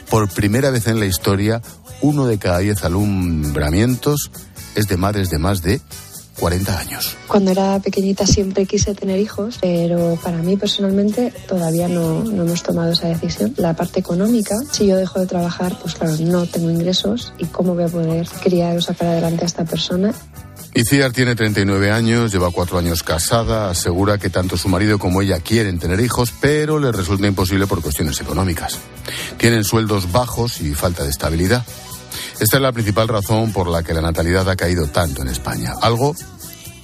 Por primera vez en la historia, uno de cada diez alumbramientos es de madres de más de 40 años.
Cuando era pequeñita siempre quise tener hijos, pero para mí personalmente todavía no, no, hemos tomado esa decisión. La parte económica, si yo dejo de trabajar, pues claro, no tengo ingresos y cómo voy a poder criar o sacar adelante a esta persona.
Iciar tiene 39 años, lleva cuatro años casada, asegura que tanto su marido como ella quieren tener hijos, pero les resulta imposible por cuestiones económicas. Tienen sueldos bajos y falta de estabilidad. Esta es la principal razón por la que la natalidad ha caído tanto en España, algo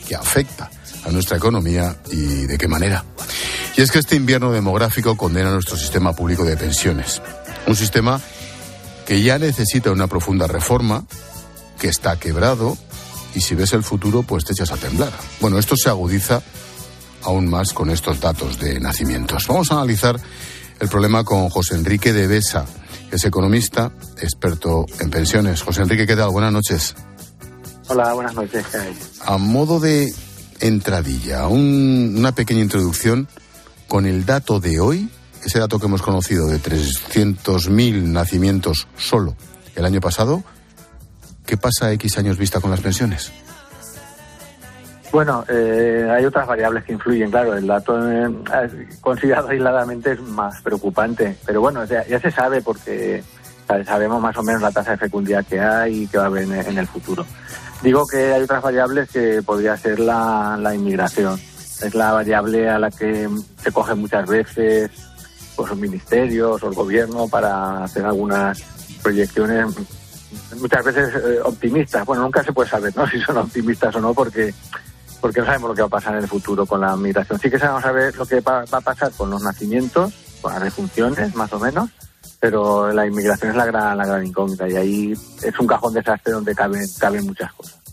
que afecta a nuestra economía y de qué manera. Y es que este invierno demográfico condena nuestro sistema público de pensiones, un sistema que ya necesita una profunda reforma, que está quebrado y si ves el futuro pues te echas a temblar. Bueno, esto se agudiza aún más con estos datos de nacimientos. Vamos a analizar el problema con José Enrique de Besa es economista, experto en pensiones. José Enrique, ¿qué tal? Buenas noches.
Hola, buenas noches.
A modo de entradilla, un, una pequeña introducción con el dato de hoy, ese dato que hemos conocido de 300.000 nacimientos solo el año pasado, ¿qué pasa a X años vista con las pensiones?
Bueno, eh, hay otras variables que influyen, claro. El dato eh, considerado aisladamente es más preocupante, pero bueno, ya, ya se sabe porque sabemos más o menos la tasa de fecundidad que hay y que va a haber en, el futuro. Digo que hay otras variables que podría ser la, la, inmigración. Es la variable a la que se coge muchas veces pues, los ministerios o el gobierno para hacer algunas proyecciones muchas veces eh, optimistas. Bueno, nunca se puede saber ¿no? si son optimistas o no porque porque no sabemos lo que va a pasar en el futuro con la migración. Sí que sabemos saber lo que va, a pasar con los nacimientos, con las defunciones, más o menos, pero la inmigración es la gran, la gran incógnita y ahí es un cajón desastre donde caben, caben muchas cosas.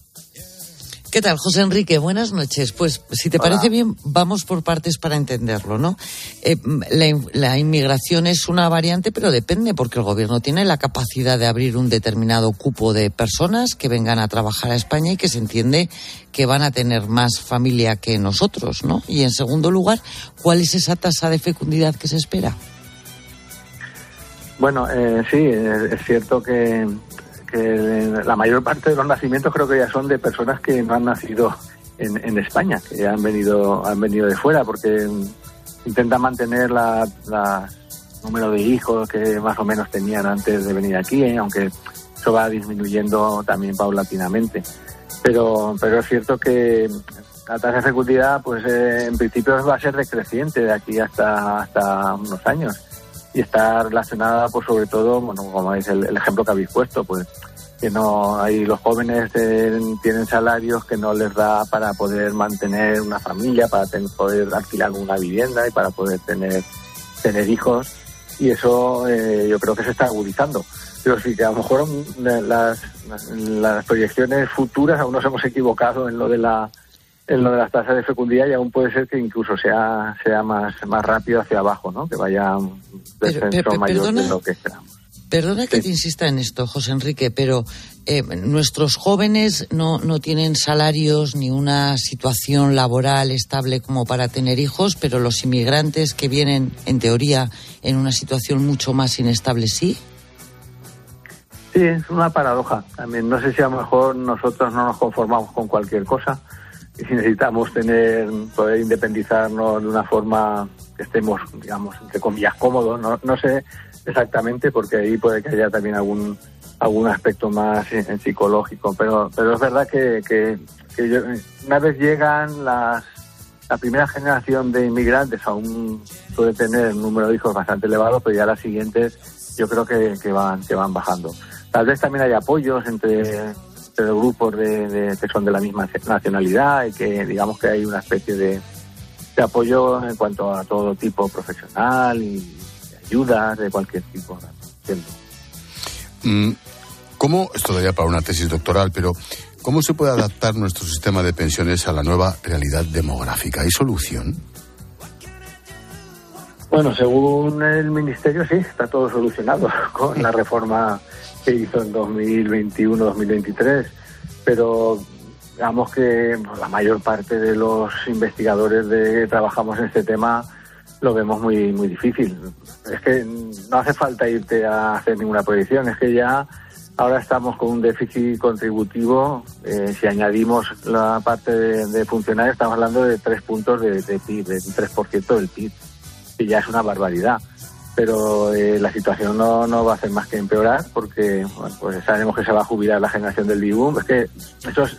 ¿Qué tal, José Enrique? Buenas noches. Pues, si te Hola. parece bien, vamos por partes para entenderlo, ¿no? Eh, la, la, inmigración es una variante, pero depende, porque el gobierno tiene la capacidad de abrir un determinado cupo de personas que vengan a trabajar a España y que se entiende que van a tener más familia que nosotros, ¿no? Y en segundo lugar, ¿cuál es esa tasa de fecundidad que se espera?
Bueno, eh, sí, es cierto que que la mayor parte de los nacimientos creo que ya son de personas que no han nacido en, en España, que han venido, han venido de fuera, porque intentan mantener la, número de hijos que más o menos tenían antes de venir aquí, ¿eh? aunque eso va disminuyendo también paulatinamente. Pero, pero es cierto que la tasa de fecundidad, pues eh, en principio va a ser decreciente de aquí hasta, hasta unos años. Y está relacionada, pues sobre todo, bueno, como es el, ejemplo que habéis puesto, pues que no hay los jóvenes eh, tienen salarios que no les da para poder mantener una familia, para poder alquilar una vivienda y para poder tener tener hijos y eso eh, yo creo que se está agudizando. Pero sí que a lo mejor las, las proyecciones futuras aún nos hemos equivocado en lo de la en lo de las tasas de fecundidad y aún puede ser que incluso sea sea más más rápido hacia abajo, ¿no? Que vaya un descenso mayor de lo que esperamos.
Perdona que te insista en esto, José Enrique, pero eh, nuestros jóvenes no, no tienen salarios ni una situación laboral estable como para tener hijos, pero los inmigrantes que vienen, en teoría, en una situación mucho más inestable, ¿sí?
Sí, es una paradoja. También no sé si a lo mejor nosotros no nos conformamos con cualquier cosa y si necesitamos tener, poder independizarnos de una forma que estemos, digamos, entre comillas, cómodos. No, no sé exactamente, porque ahí puede que haya también algún algún aspecto más psicológico, pero pero es verdad que, que, una vez llegan las la primera generación de inmigrantes aún puede tener un número de hijos bastante elevado, pero ya las siguientes yo creo que, que van que van bajando. Tal vez también hay apoyos entre, entre grupos de, de, que son de la misma nacionalidad y que digamos que hay una especie de, de apoyo en cuanto a todo tipo profesional y ayudas de cualquier tipo.
Mm, ¿Cómo, esto daría para una tesis doctoral, pero cómo se puede adaptar nuestro sistema de pensiones a la nueva realidad demográfica? ¿Hay solución?
Bueno, según el Ministerio, sí, está todo solucionado con la reforma que hizo en 2021-2023, pero digamos que la mayor parte de los investigadores de que trabajamos en este tema lo vemos muy muy difícil. Es que no hace falta irte a hacer ninguna proyección, es que ya ahora estamos con un déficit contributivo, eh, si añadimos la parte de, funcionarios, estamos hablando de tres puntos de, de PIB, de un 3% del PIB, que ya es una barbaridad. Pero eh, la situación no, no va a hacer más que empeorar porque bueno, pues sabemos que se va a jubilar la generación del boom. Es que esos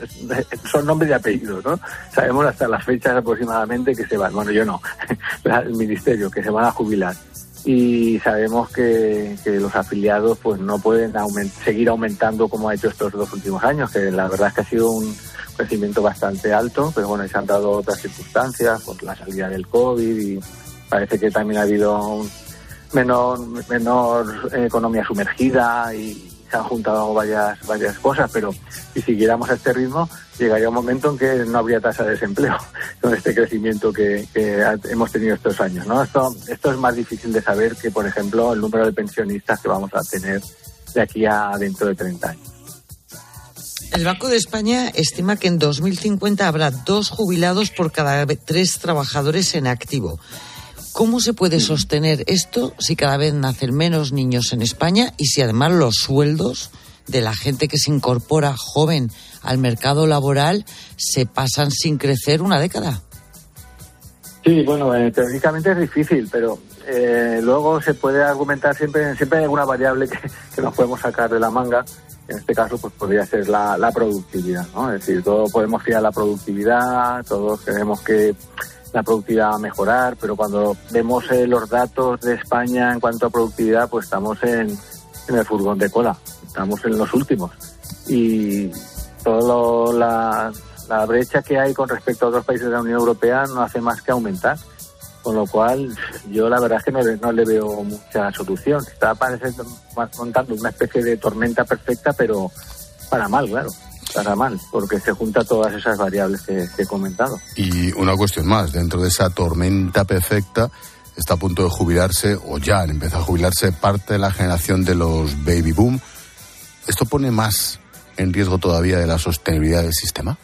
son nombres y apellidos, ¿no? Sabemos hasta las fechas aproximadamente que se van. Bueno, yo no, el ministerio, que se van a jubilar y sabemos que, los afiliados pues no pueden seguir aumentando como ha hecho estos dos últimos años, que la verdad es que ha sido un crecimiento bastante alto, pero bueno, se han dado otras circunstancias, por la salida del COVID y parece que también ha habido un menor, menor economía sumergida y se han juntado varias, varias cosas, pero si siguiéramos a este ritmo, llegaría un momento en que no habría tasa de desempleo con este crecimiento que, hemos tenido estos años. ¿no? Esto, esto es más difícil de saber que, por ejemplo, el número de pensionistas que vamos a tener de aquí a dentro de 30 años.
El Banco de España estima que en 2050 habrá dos jubilados por cada tres trabajadores en activo. ¿Cómo se puede sostener esto si cada vez nacen menos niños en España y si además los sueldos de la gente que se incorpora joven al mercado laboral se pasan sin crecer una década?
Sí, bueno, eh, teóricamente es difícil, pero eh, luego se puede argumentar siempre, siempre hay alguna variable que, nos podemos sacar de la manga. En este caso, pues podría ser la, la productividad, ¿no? Es decir, todos podemos ir a la productividad, todos queremos que la productividad va a mejorar, pero cuando vemos eh, los datos de España en cuanto a productividad, pues estamos en, el furgón de cola, estamos en los últimos. Y toda la, brecha que hay con respecto a otros países de la Unión Europea no hace más que aumentar. Con lo cual, yo la verdad es que no le, no le veo mucha solución. Está pareciendo, montando una especie de tormenta perfecta, pero para mal, claro para mal, porque se junta todas esas variables que, he comentado.
Y una cuestión más, dentro de esa tormenta perfecta está a punto de jubilarse, o ya han empezado a jubilarse, parte de la generación de los baby boom. ¿Esto pone más en riesgo todavía de la sostenibilidad del sistema?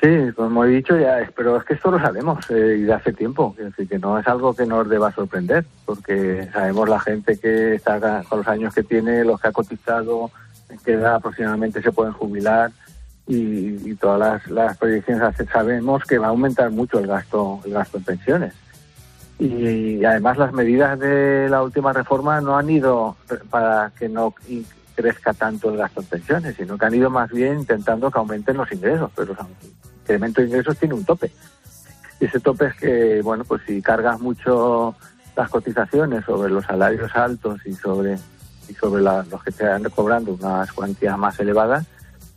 Sí, como he dicho ya, pero es que esto lo sabemos eh, y de hace tiempo, es decir, que no es algo que nos deba sorprender, porque sabemos la gente que está con los años que tiene, los que ha cotizado, qué edad aproximadamente se pueden jubilar y, todas las, las proyecciones sabemos que va a aumentar mucho el gasto el gasto en pensiones Y además las medidas de la última reforma no han ido para que no crezca tanto el gasto en pensiones, sino que han ido más bien intentando que aumenten los ingresos, pero el incremento de ingresos tiene un tope. Y ese tope es que, bueno, pues si cargas mucho las cotizaciones sobre los salarios altos y sobre y sobre los que están cobrando unas cuantías más elevadas,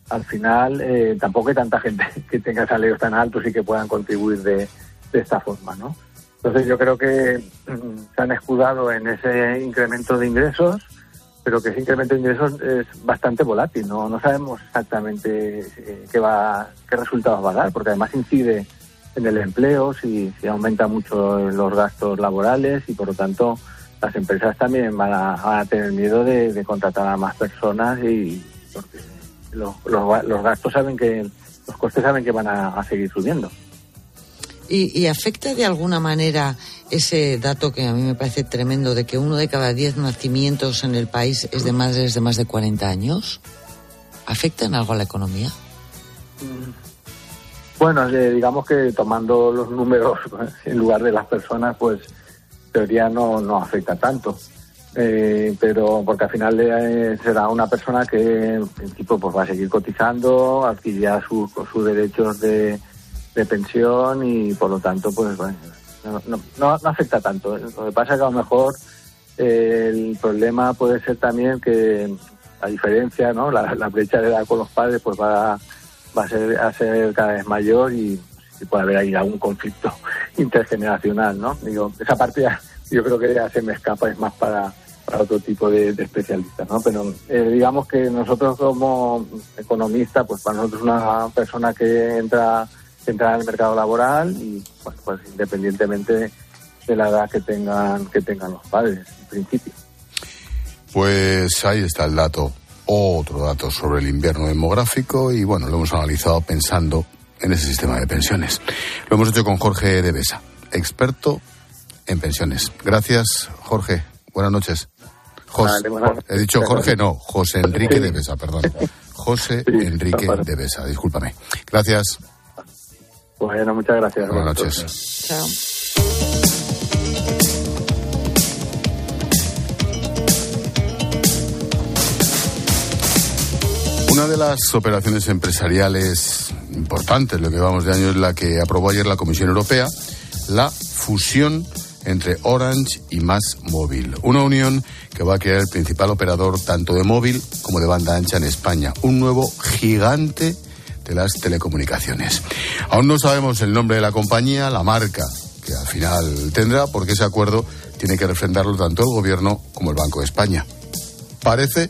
al final eh, tampoco hay tanta gente que tenga salarios tan altos y que puedan contribuir de, de esta forma, ¿no? Entonces yo creo que mm, se han escudado en ese incremento de ingresos, pero que ese incremento de ingresos es bastante volátil, no, no sabemos exactamente eh, qué, va, qué resultados va a dar, porque además incide en el empleo, si, si aumenta mucho los gastos laborales y por lo tanto las empresas también van a, tener miedo de, contratar a más personas y porque los, los, gastos saben que los costes saben que van a seguir subiendo.
¿Y, afecta de alguna manera ese dato que a mí me parece tremendo de que uno de cada diez nacimientos en el país es de madres de más de 40 años? ¿Afecta en algo a la economía?
Bueno, eh, digamos que tomando los números en lugar de las personas, pues teoría no, no afecta tanto. Eh, pero porque al final eh, será una persona que en principio pues va a seguir cotizando, adquirirá sus derechos de, de pensión y por lo tanto pues bueno, no, no, afecta tanto. Lo que pasa es que a lo mejor eh, el problema puede ser también que la diferencia, ¿no? la, brecha de edad con los padres pues va, va a, ser, a ser cada vez mayor y, puede haber ahí algún conflicto intergeneracional. ¿no? Digo, esa parte yo creo que ya se me escapa, es más para, para otro tipo de, especialistas, ¿no? Pero eh, digamos que nosotros como economistas, pues para nosotros una persona que entra entrar en el mercado laboral y bueno, pues independientemente de la edad que tengan que tengan los padres en principio.
Pues ahí está el dato, otro dato sobre el invierno demográfico y bueno, lo hemos analizado pensando en ese sistema de pensiones. Lo hemos hecho con Jorge Devesa, experto en pensiones. Gracias, Jorge. Buenas noches. he dicho Jorge, no, José Enrique Devesa, perdón. José Enrique Devesa, discúlpame. Gracias.
Bueno, muchas gracias.
Buenas noches. Chao. Una de las operaciones empresariales importantes, lo que vamos de año, es la que aprobó ayer la Comisión Europea, la fusión entre Orange y Más Móvil. Una unión que va a crear el principal operador tanto de móvil como de banda ancha en España. Un nuevo gigante de las telecomunicaciones. Aún no sabemos el nombre de la compañía, la marca que al final tendrá, porque ese acuerdo tiene que refrendarlo tanto el Gobierno como el Banco de España. Parece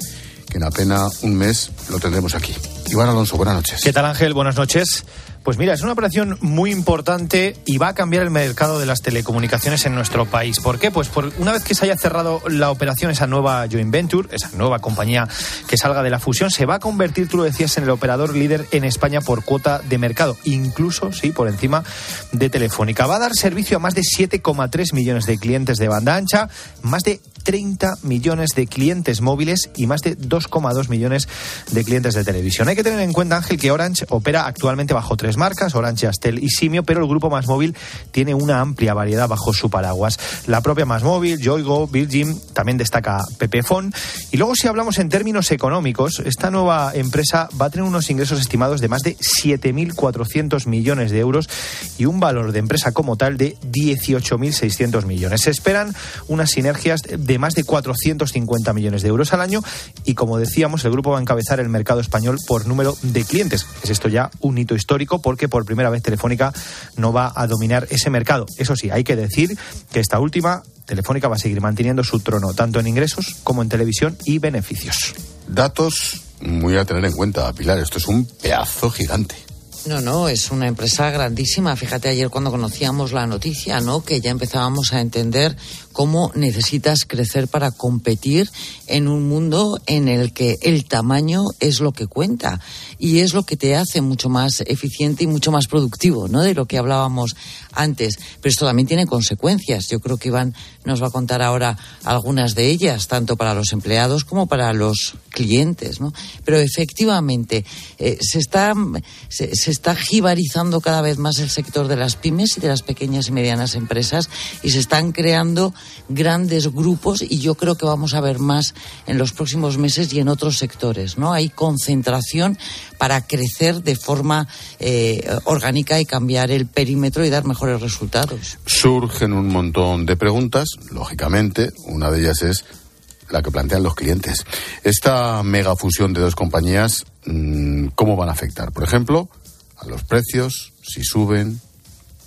que en apenas un mes lo tendremos aquí. Iván Alonso, buenas noches.
¿Qué tal Ángel? Buenas noches. Pues mira, es una operación muy importante y va a cambiar el mercado de las telecomunicaciones en nuestro país. ¿Por qué? Pues por una vez que se haya cerrado la operación, esa nueva joint venture, esa nueva compañía que salga de la fusión, se va a convertir, tú lo decías, en el operador líder en España por cuota de mercado, incluso, sí, por encima de Telefónica. Va a dar servicio a más de 7,3 millones de clientes de banda ancha, más de 30 millones de clientes móviles y más de 2,2 millones de clientes de televisión. Hay que tener en cuenta, Ángel, que Orange opera actualmente bajo tres marcas, Orange, Astel y Simio, pero el grupo Más Móvil tiene una amplia variedad bajo su paraguas. La propia Más Móvil, Yoigo, Virgin, también destaca Pepefon. Y luego si hablamos en términos económicos, esta nueva empresa va a tener unos ingresos estimados de más de 7.400 millones de euros y un valor de empresa como tal de 18.600 millones. Se esperan unas sinergias de más de 450 millones de euros al año y como decíamos, el grupo va a encabezar el mercado español por número de clientes. Es esto ya un hito histórico porque por primera vez Telefónica no va a dominar ese mercado. Eso sí, hay que decir que esta última, Telefónica, va a seguir manteniendo su trono tanto en ingresos como en televisión y beneficios.
Datos muy a tener en cuenta, Pilar. Esto es un pedazo gigante.
No, no, es una empresa grandísima. Fíjate ayer cuando conocíamos la noticia, ¿no? Que ya empezábamos a entender cómo necesitas crecer para competir en un mundo en el que el tamaño es lo que cuenta y es lo que te hace mucho más eficiente y mucho más productivo, ¿no? De lo que hablábamos antes. Pero esto también tiene consecuencias. Yo creo que Iván nos va a contar ahora algunas de ellas, tanto para los empleados como para los clientes, ¿no? Pero efectivamente eh, se está se, se está jibarizando cada vez más el sector de las pymes y de las pequeñas y medianas empresas y se están creando grandes grupos y yo creo que vamos a ver más en los próximos meses y en otros sectores, ¿no? Hay concentración para crecer de forma eh, orgánica y cambiar el perímetro y dar mejores resultados.
Surgen un montón de preguntas, lógicamente, una de ellas es la que plantean los clientes. Esta mega fusión de dos compañías, mm, ¿cómo van a afectar? Por ejemplo, a los precios, si suben,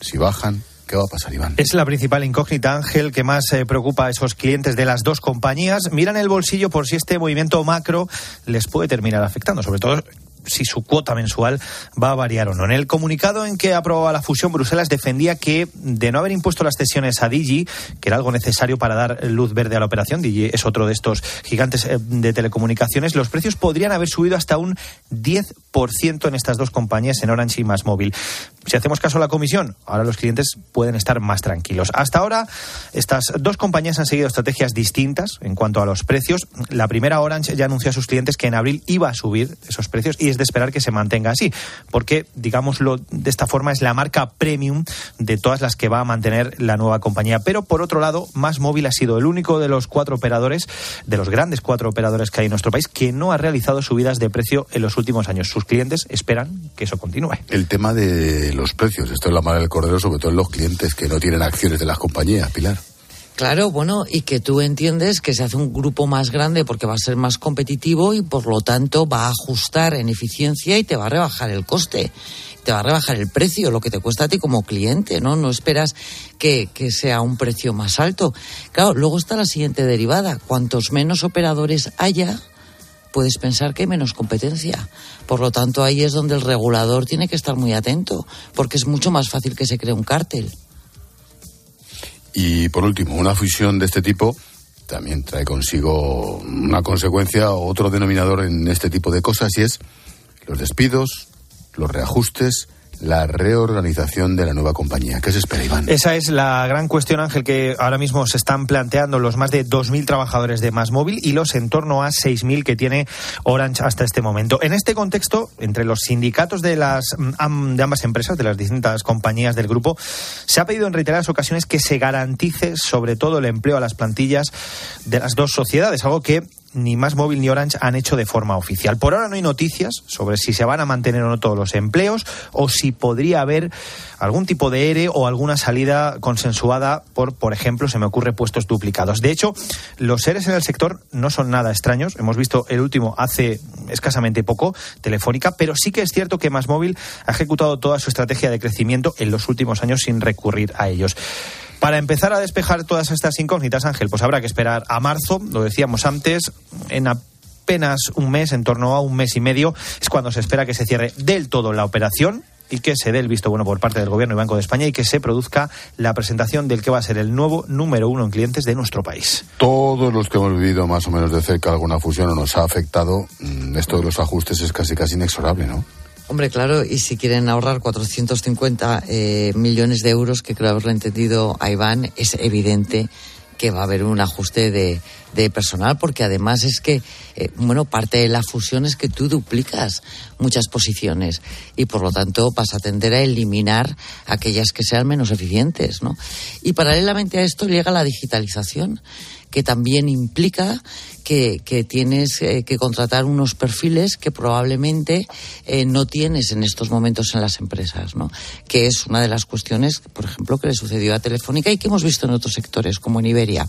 si bajan. ¿Qué va a pasar, Iván?
Es la principal incógnita, Ángel, que más eh, preocupa a esos clientes de las dos compañías. Miran el bolsillo por si este movimiento macro les puede terminar afectando, sobre todo si su cuota mensual va a variar o no. En el comunicado en que aprobaba la fusión, Bruselas defendía que de no haber impuesto las cesiones a Digi, que era algo necesario para dar luz verde a la operación, Digi es otro de estos gigantes eh, de telecomunicaciones, los precios podrían haber subido hasta un 10% en estas dos compañías, en Orange y Más Móvil. Si hacemos caso a la comisión, ahora los clientes pueden estar más tranquilos. Hasta ahora, estas dos compañías han seguido estrategias distintas en cuanto a los precios. La primera, Orange, ya anunció a sus clientes que en abril iba a subir esos precios y de esperar que se mantenga así, porque, digámoslo de esta forma, es la marca premium de todas las que va a mantener la nueva compañía. Pero, por otro lado, Más Móvil ha sido el único de los cuatro operadores, de los grandes cuatro operadores que hay en nuestro país, que no ha realizado subidas de precio en los últimos años. Sus clientes esperan que eso continúe.
El tema de los precios, esto es la mala del cordero, sobre todo en los clientes que no tienen acciones de las compañías, Pilar.
Claro, bueno, y que tú entiendes que se hace un grupo más grande porque va a ser más competitivo y por lo tanto va a ajustar en eficiencia y te va a rebajar el coste, te va a rebajar el precio, lo que te cuesta a ti como cliente, ¿no? No esperas que, que sea un precio más alto. Claro, luego está la siguiente derivada. Cuantos menos operadores haya, puedes pensar que hay menos competencia. Por lo tanto, ahí es donde el regulador tiene que estar muy atento, porque es mucho más fácil que se cree un cártel.
Y por último, una fusión de este tipo también trae consigo una consecuencia otro denominador en este tipo de cosas y es los despidos, los reajustes la reorganización de la nueva compañía. ¿Qué se espera, Iván?
Esa es la gran cuestión, Ángel, que ahora mismo se están planteando los más de 2.000 trabajadores de Más Móvil y los en torno a 6.000 que tiene Orange hasta este momento. En este contexto, entre los sindicatos de, las, de ambas empresas, de las distintas compañías del grupo, se ha pedido en reiteradas ocasiones que se garantice sobre todo el empleo a las plantillas de las dos sociedades, algo que ni Más Móvil ni Orange han hecho de forma oficial. Por ahora no hay noticias sobre si se van a mantener o no todos los empleos o si podría haber algún tipo de ERE o alguna salida consensuada por, por ejemplo, se me ocurre puestos duplicados. De hecho, los ERES en el sector no son nada extraños. Hemos visto el último hace escasamente poco, Telefónica, pero sí que es cierto que Más Móvil ha ejecutado toda su estrategia de crecimiento en los últimos años sin recurrir a ellos. Para empezar a despejar todas estas incógnitas, Ángel, pues habrá que esperar a marzo, lo decíamos antes, en apenas un mes, en torno a un mes y medio, es cuando se espera que se cierre del todo la operación y que se dé el visto bueno por parte del Gobierno y Banco de España y que se produzca la presentación del que va a ser el nuevo número uno en clientes de nuestro país.
Todos los que hemos vivido más o menos de cerca alguna fusión o nos ha afectado, mm, esto de los ajustes es casi casi inexorable, ¿no?
Hombre, claro, y si quieren ahorrar 450 eh, millones de euros, que creo haberlo entendido a Iván, es evidente que va a haber un ajuste de, de personal, porque además es que, eh, bueno, parte de la fusión es que tú duplicas muchas posiciones y por lo tanto vas a tender a eliminar aquellas que sean menos eficientes, ¿no? Y paralelamente a esto llega la digitalización que también implica que, que tienes eh, que contratar unos perfiles que probablemente eh, no tienes en estos momentos en las empresas, ¿no? Que es una de las cuestiones, por ejemplo, que le sucedió a Telefónica y que hemos visto en otros sectores, como en Iberia.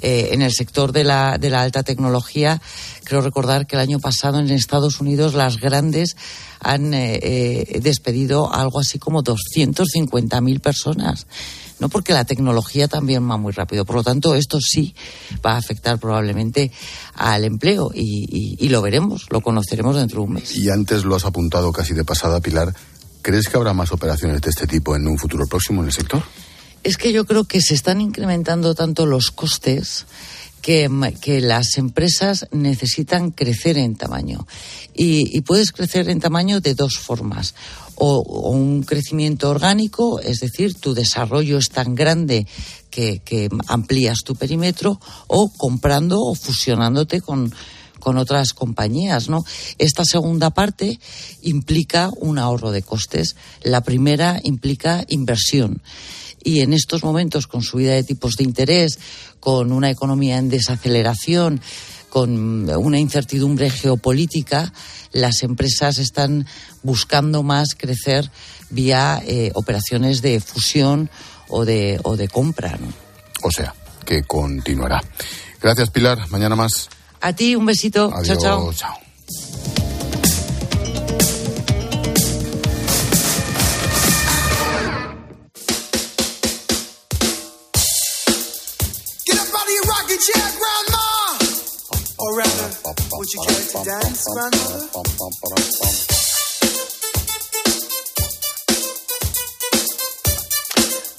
Eh, en el sector de la, de la alta tecnología, creo recordar que el año pasado en Estados Unidos las grandes han eh, despedido algo así como 250.000 personas. No porque la tecnología también va muy rápido. Por lo tanto, esto sí va a afectar probablemente al empleo y, y, y lo veremos, lo conoceremos dentro de un mes.
Y antes lo has apuntado casi de pasada, Pilar. ¿Crees que habrá más operaciones de este tipo en un futuro próximo en el sector?
Es que yo creo que se están incrementando tanto los costes que, que las empresas necesitan crecer en tamaño. Y, y puedes crecer en tamaño de dos formas. O, o, un crecimiento orgánico, es decir, tu desarrollo es tan grande que, que amplías tu perímetro, o comprando o fusionándote con, con otras compañías, ¿no? Esta segunda parte implica un ahorro de costes. La primera implica inversión. Y en estos momentos, con subida de tipos de interés, con una economía en desaceleración, con una incertidumbre geopolítica, las empresas están buscando más crecer vía eh, operaciones de fusión o de, o de compra. ¿no?
O sea, que continuará. Gracias, Pilar. Mañana más.
A ti, un besito.
Adiós,
chao, chao.
chao.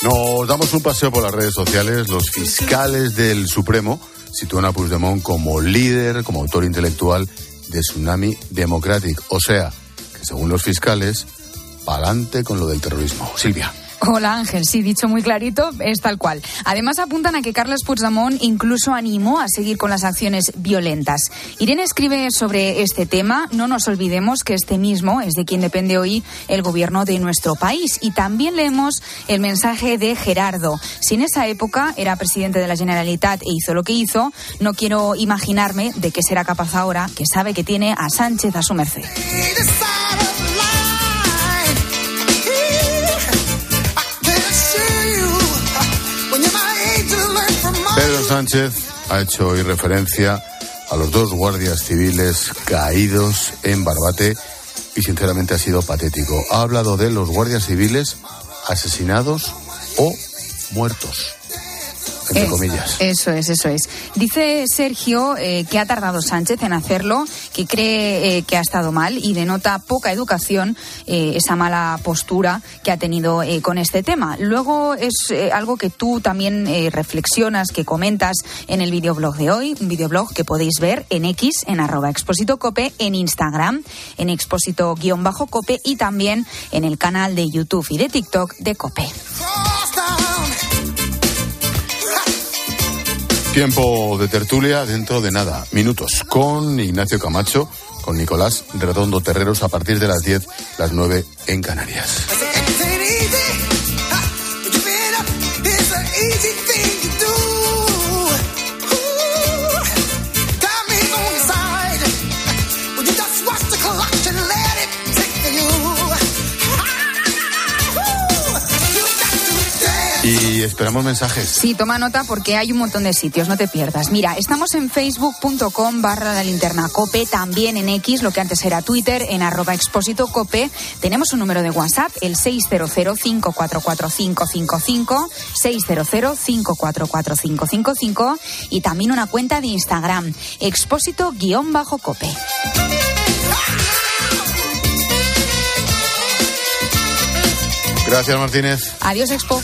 Nos damos un paseo por las redes sociales. Los fiscales del Supremo sitúan a Puigdemont como líder, como autor intelectual de Tsunami Democratic. O sea, que según los fiscales, pa'lante con lo del terrorismo. Silvia.
Hola Ángel, sí, dicho muy clarito, es tal cual. Además apuntan a que Carles Puigdemont incluso animó a seguir con las acciones violentas. Irene escribe sobre este tema, no nos olvidemos que este mismo es de quien depende hoy el gobierno de nuestro país. Y también leemos el mensaje de Gerardo. Si en esa época era presidente de la Generalitat e hizo lo que hizo, no quiero imaginarme de qué será capaz ahora, que sabe que tiene a Sánchez a su merced.
Pedro Sánchez ha hecho hoy referencia a los dos guardias civiles caídos en Barbate y sinceramente ha sido patético. Ha hablado de los guardias civiles asesinados o muertos. Entre
Es-
comillas.
Eso es, eso es. Dice Sergio eh, que ha tardado Sánchez en hacerlo, que cree eh, que ha estado mal y denota poca educación eh, esa mala postura que ha tenido eh, con este tema. Luego es eh, algo que tú también eh, reflexionas, que comentas en el videoblog de hoy, un videoblog que podéis ver en X, en arroba expósito cope, en Instagram, en expósito guion bajo cope y también en el canal de YouTube y de TikTok de cope.
Tiempo de tertulia dentro de nada, minutos, con Ignacio Camacho, con Nicolás Redondo Terreros a partir de las 10, las 9 en Canarias. Y esperamos mensajes.
Sí, toma nota porque hay un montón de sitios, no te pierdas. Mira, estamos en facebook.com barra la linterna cope, también en X, lo que antes era Twitter, en arroba expósito cope. Tenemos un número de WhatsApp, el 600-544-555, 600-544-555 y también una cuenta de Instagram, expósito-cope.
Gracias, Martínez.
Adiós, Expo.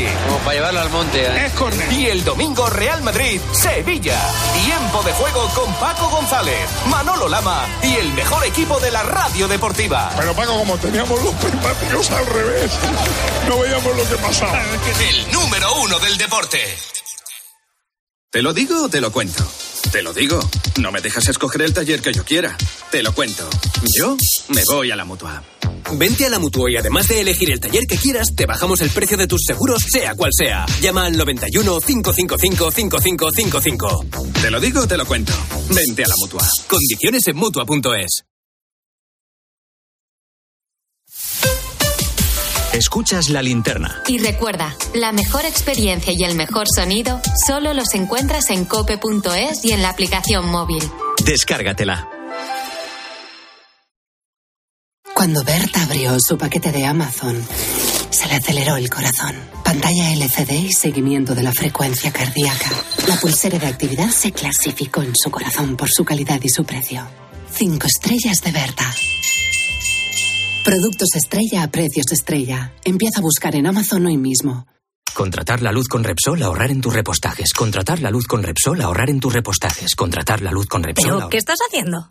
Como para llevarlo al monte. ¿eh?
Es.
Y el domingo, Real Madrid, Sevilla. Tiempo de juego con Paco González, Manolo Lama y el mejor equipo de la radio deportiva.
Pero Paco, como teníamos los prismáticos al revés, no veíamos lo que pasaba.
El número uno del deporte.
¿Te lo digo o te lo cuento? Te lo digo. No me dejas escoger el taller que yo quiera. Te lo cuento. Yo me voy a la mutua.
Vente a la Mutua y además de elegir el taller que quieras, te bajamos el precio de tus seguros, sea cual sea. Llama al 91 555 5555.
Te lo digo o te lo cuento. Vente a la mutua.
Condiciones en Mutua.es
Escuchas la linterna.
Y recuerda, la mejor experiencia y el mejor sonido solo los encuentras en cope.es y en la aplicación móvil.
Descárgatela.
Cuando Berta abrió su paquete de Amazon, se le aceleró el corazón. Pantalla LCD y seguimiento de la frecuencia cardíaca. La pulsera de actividad se clasificó en su corazón por su calidad y su precio. Cinco estrellas de Berta. Productos estrella a precios estrella. Empieza a buscar en Amazon hoy mismo.
Contratar la luz con Repsol, ahorrar en tus repostajes. Contratar la luz con Repsol, ahorrar en tus repostajes. Contratar la luz con Repsol.
¿Pero qué estás haciendo?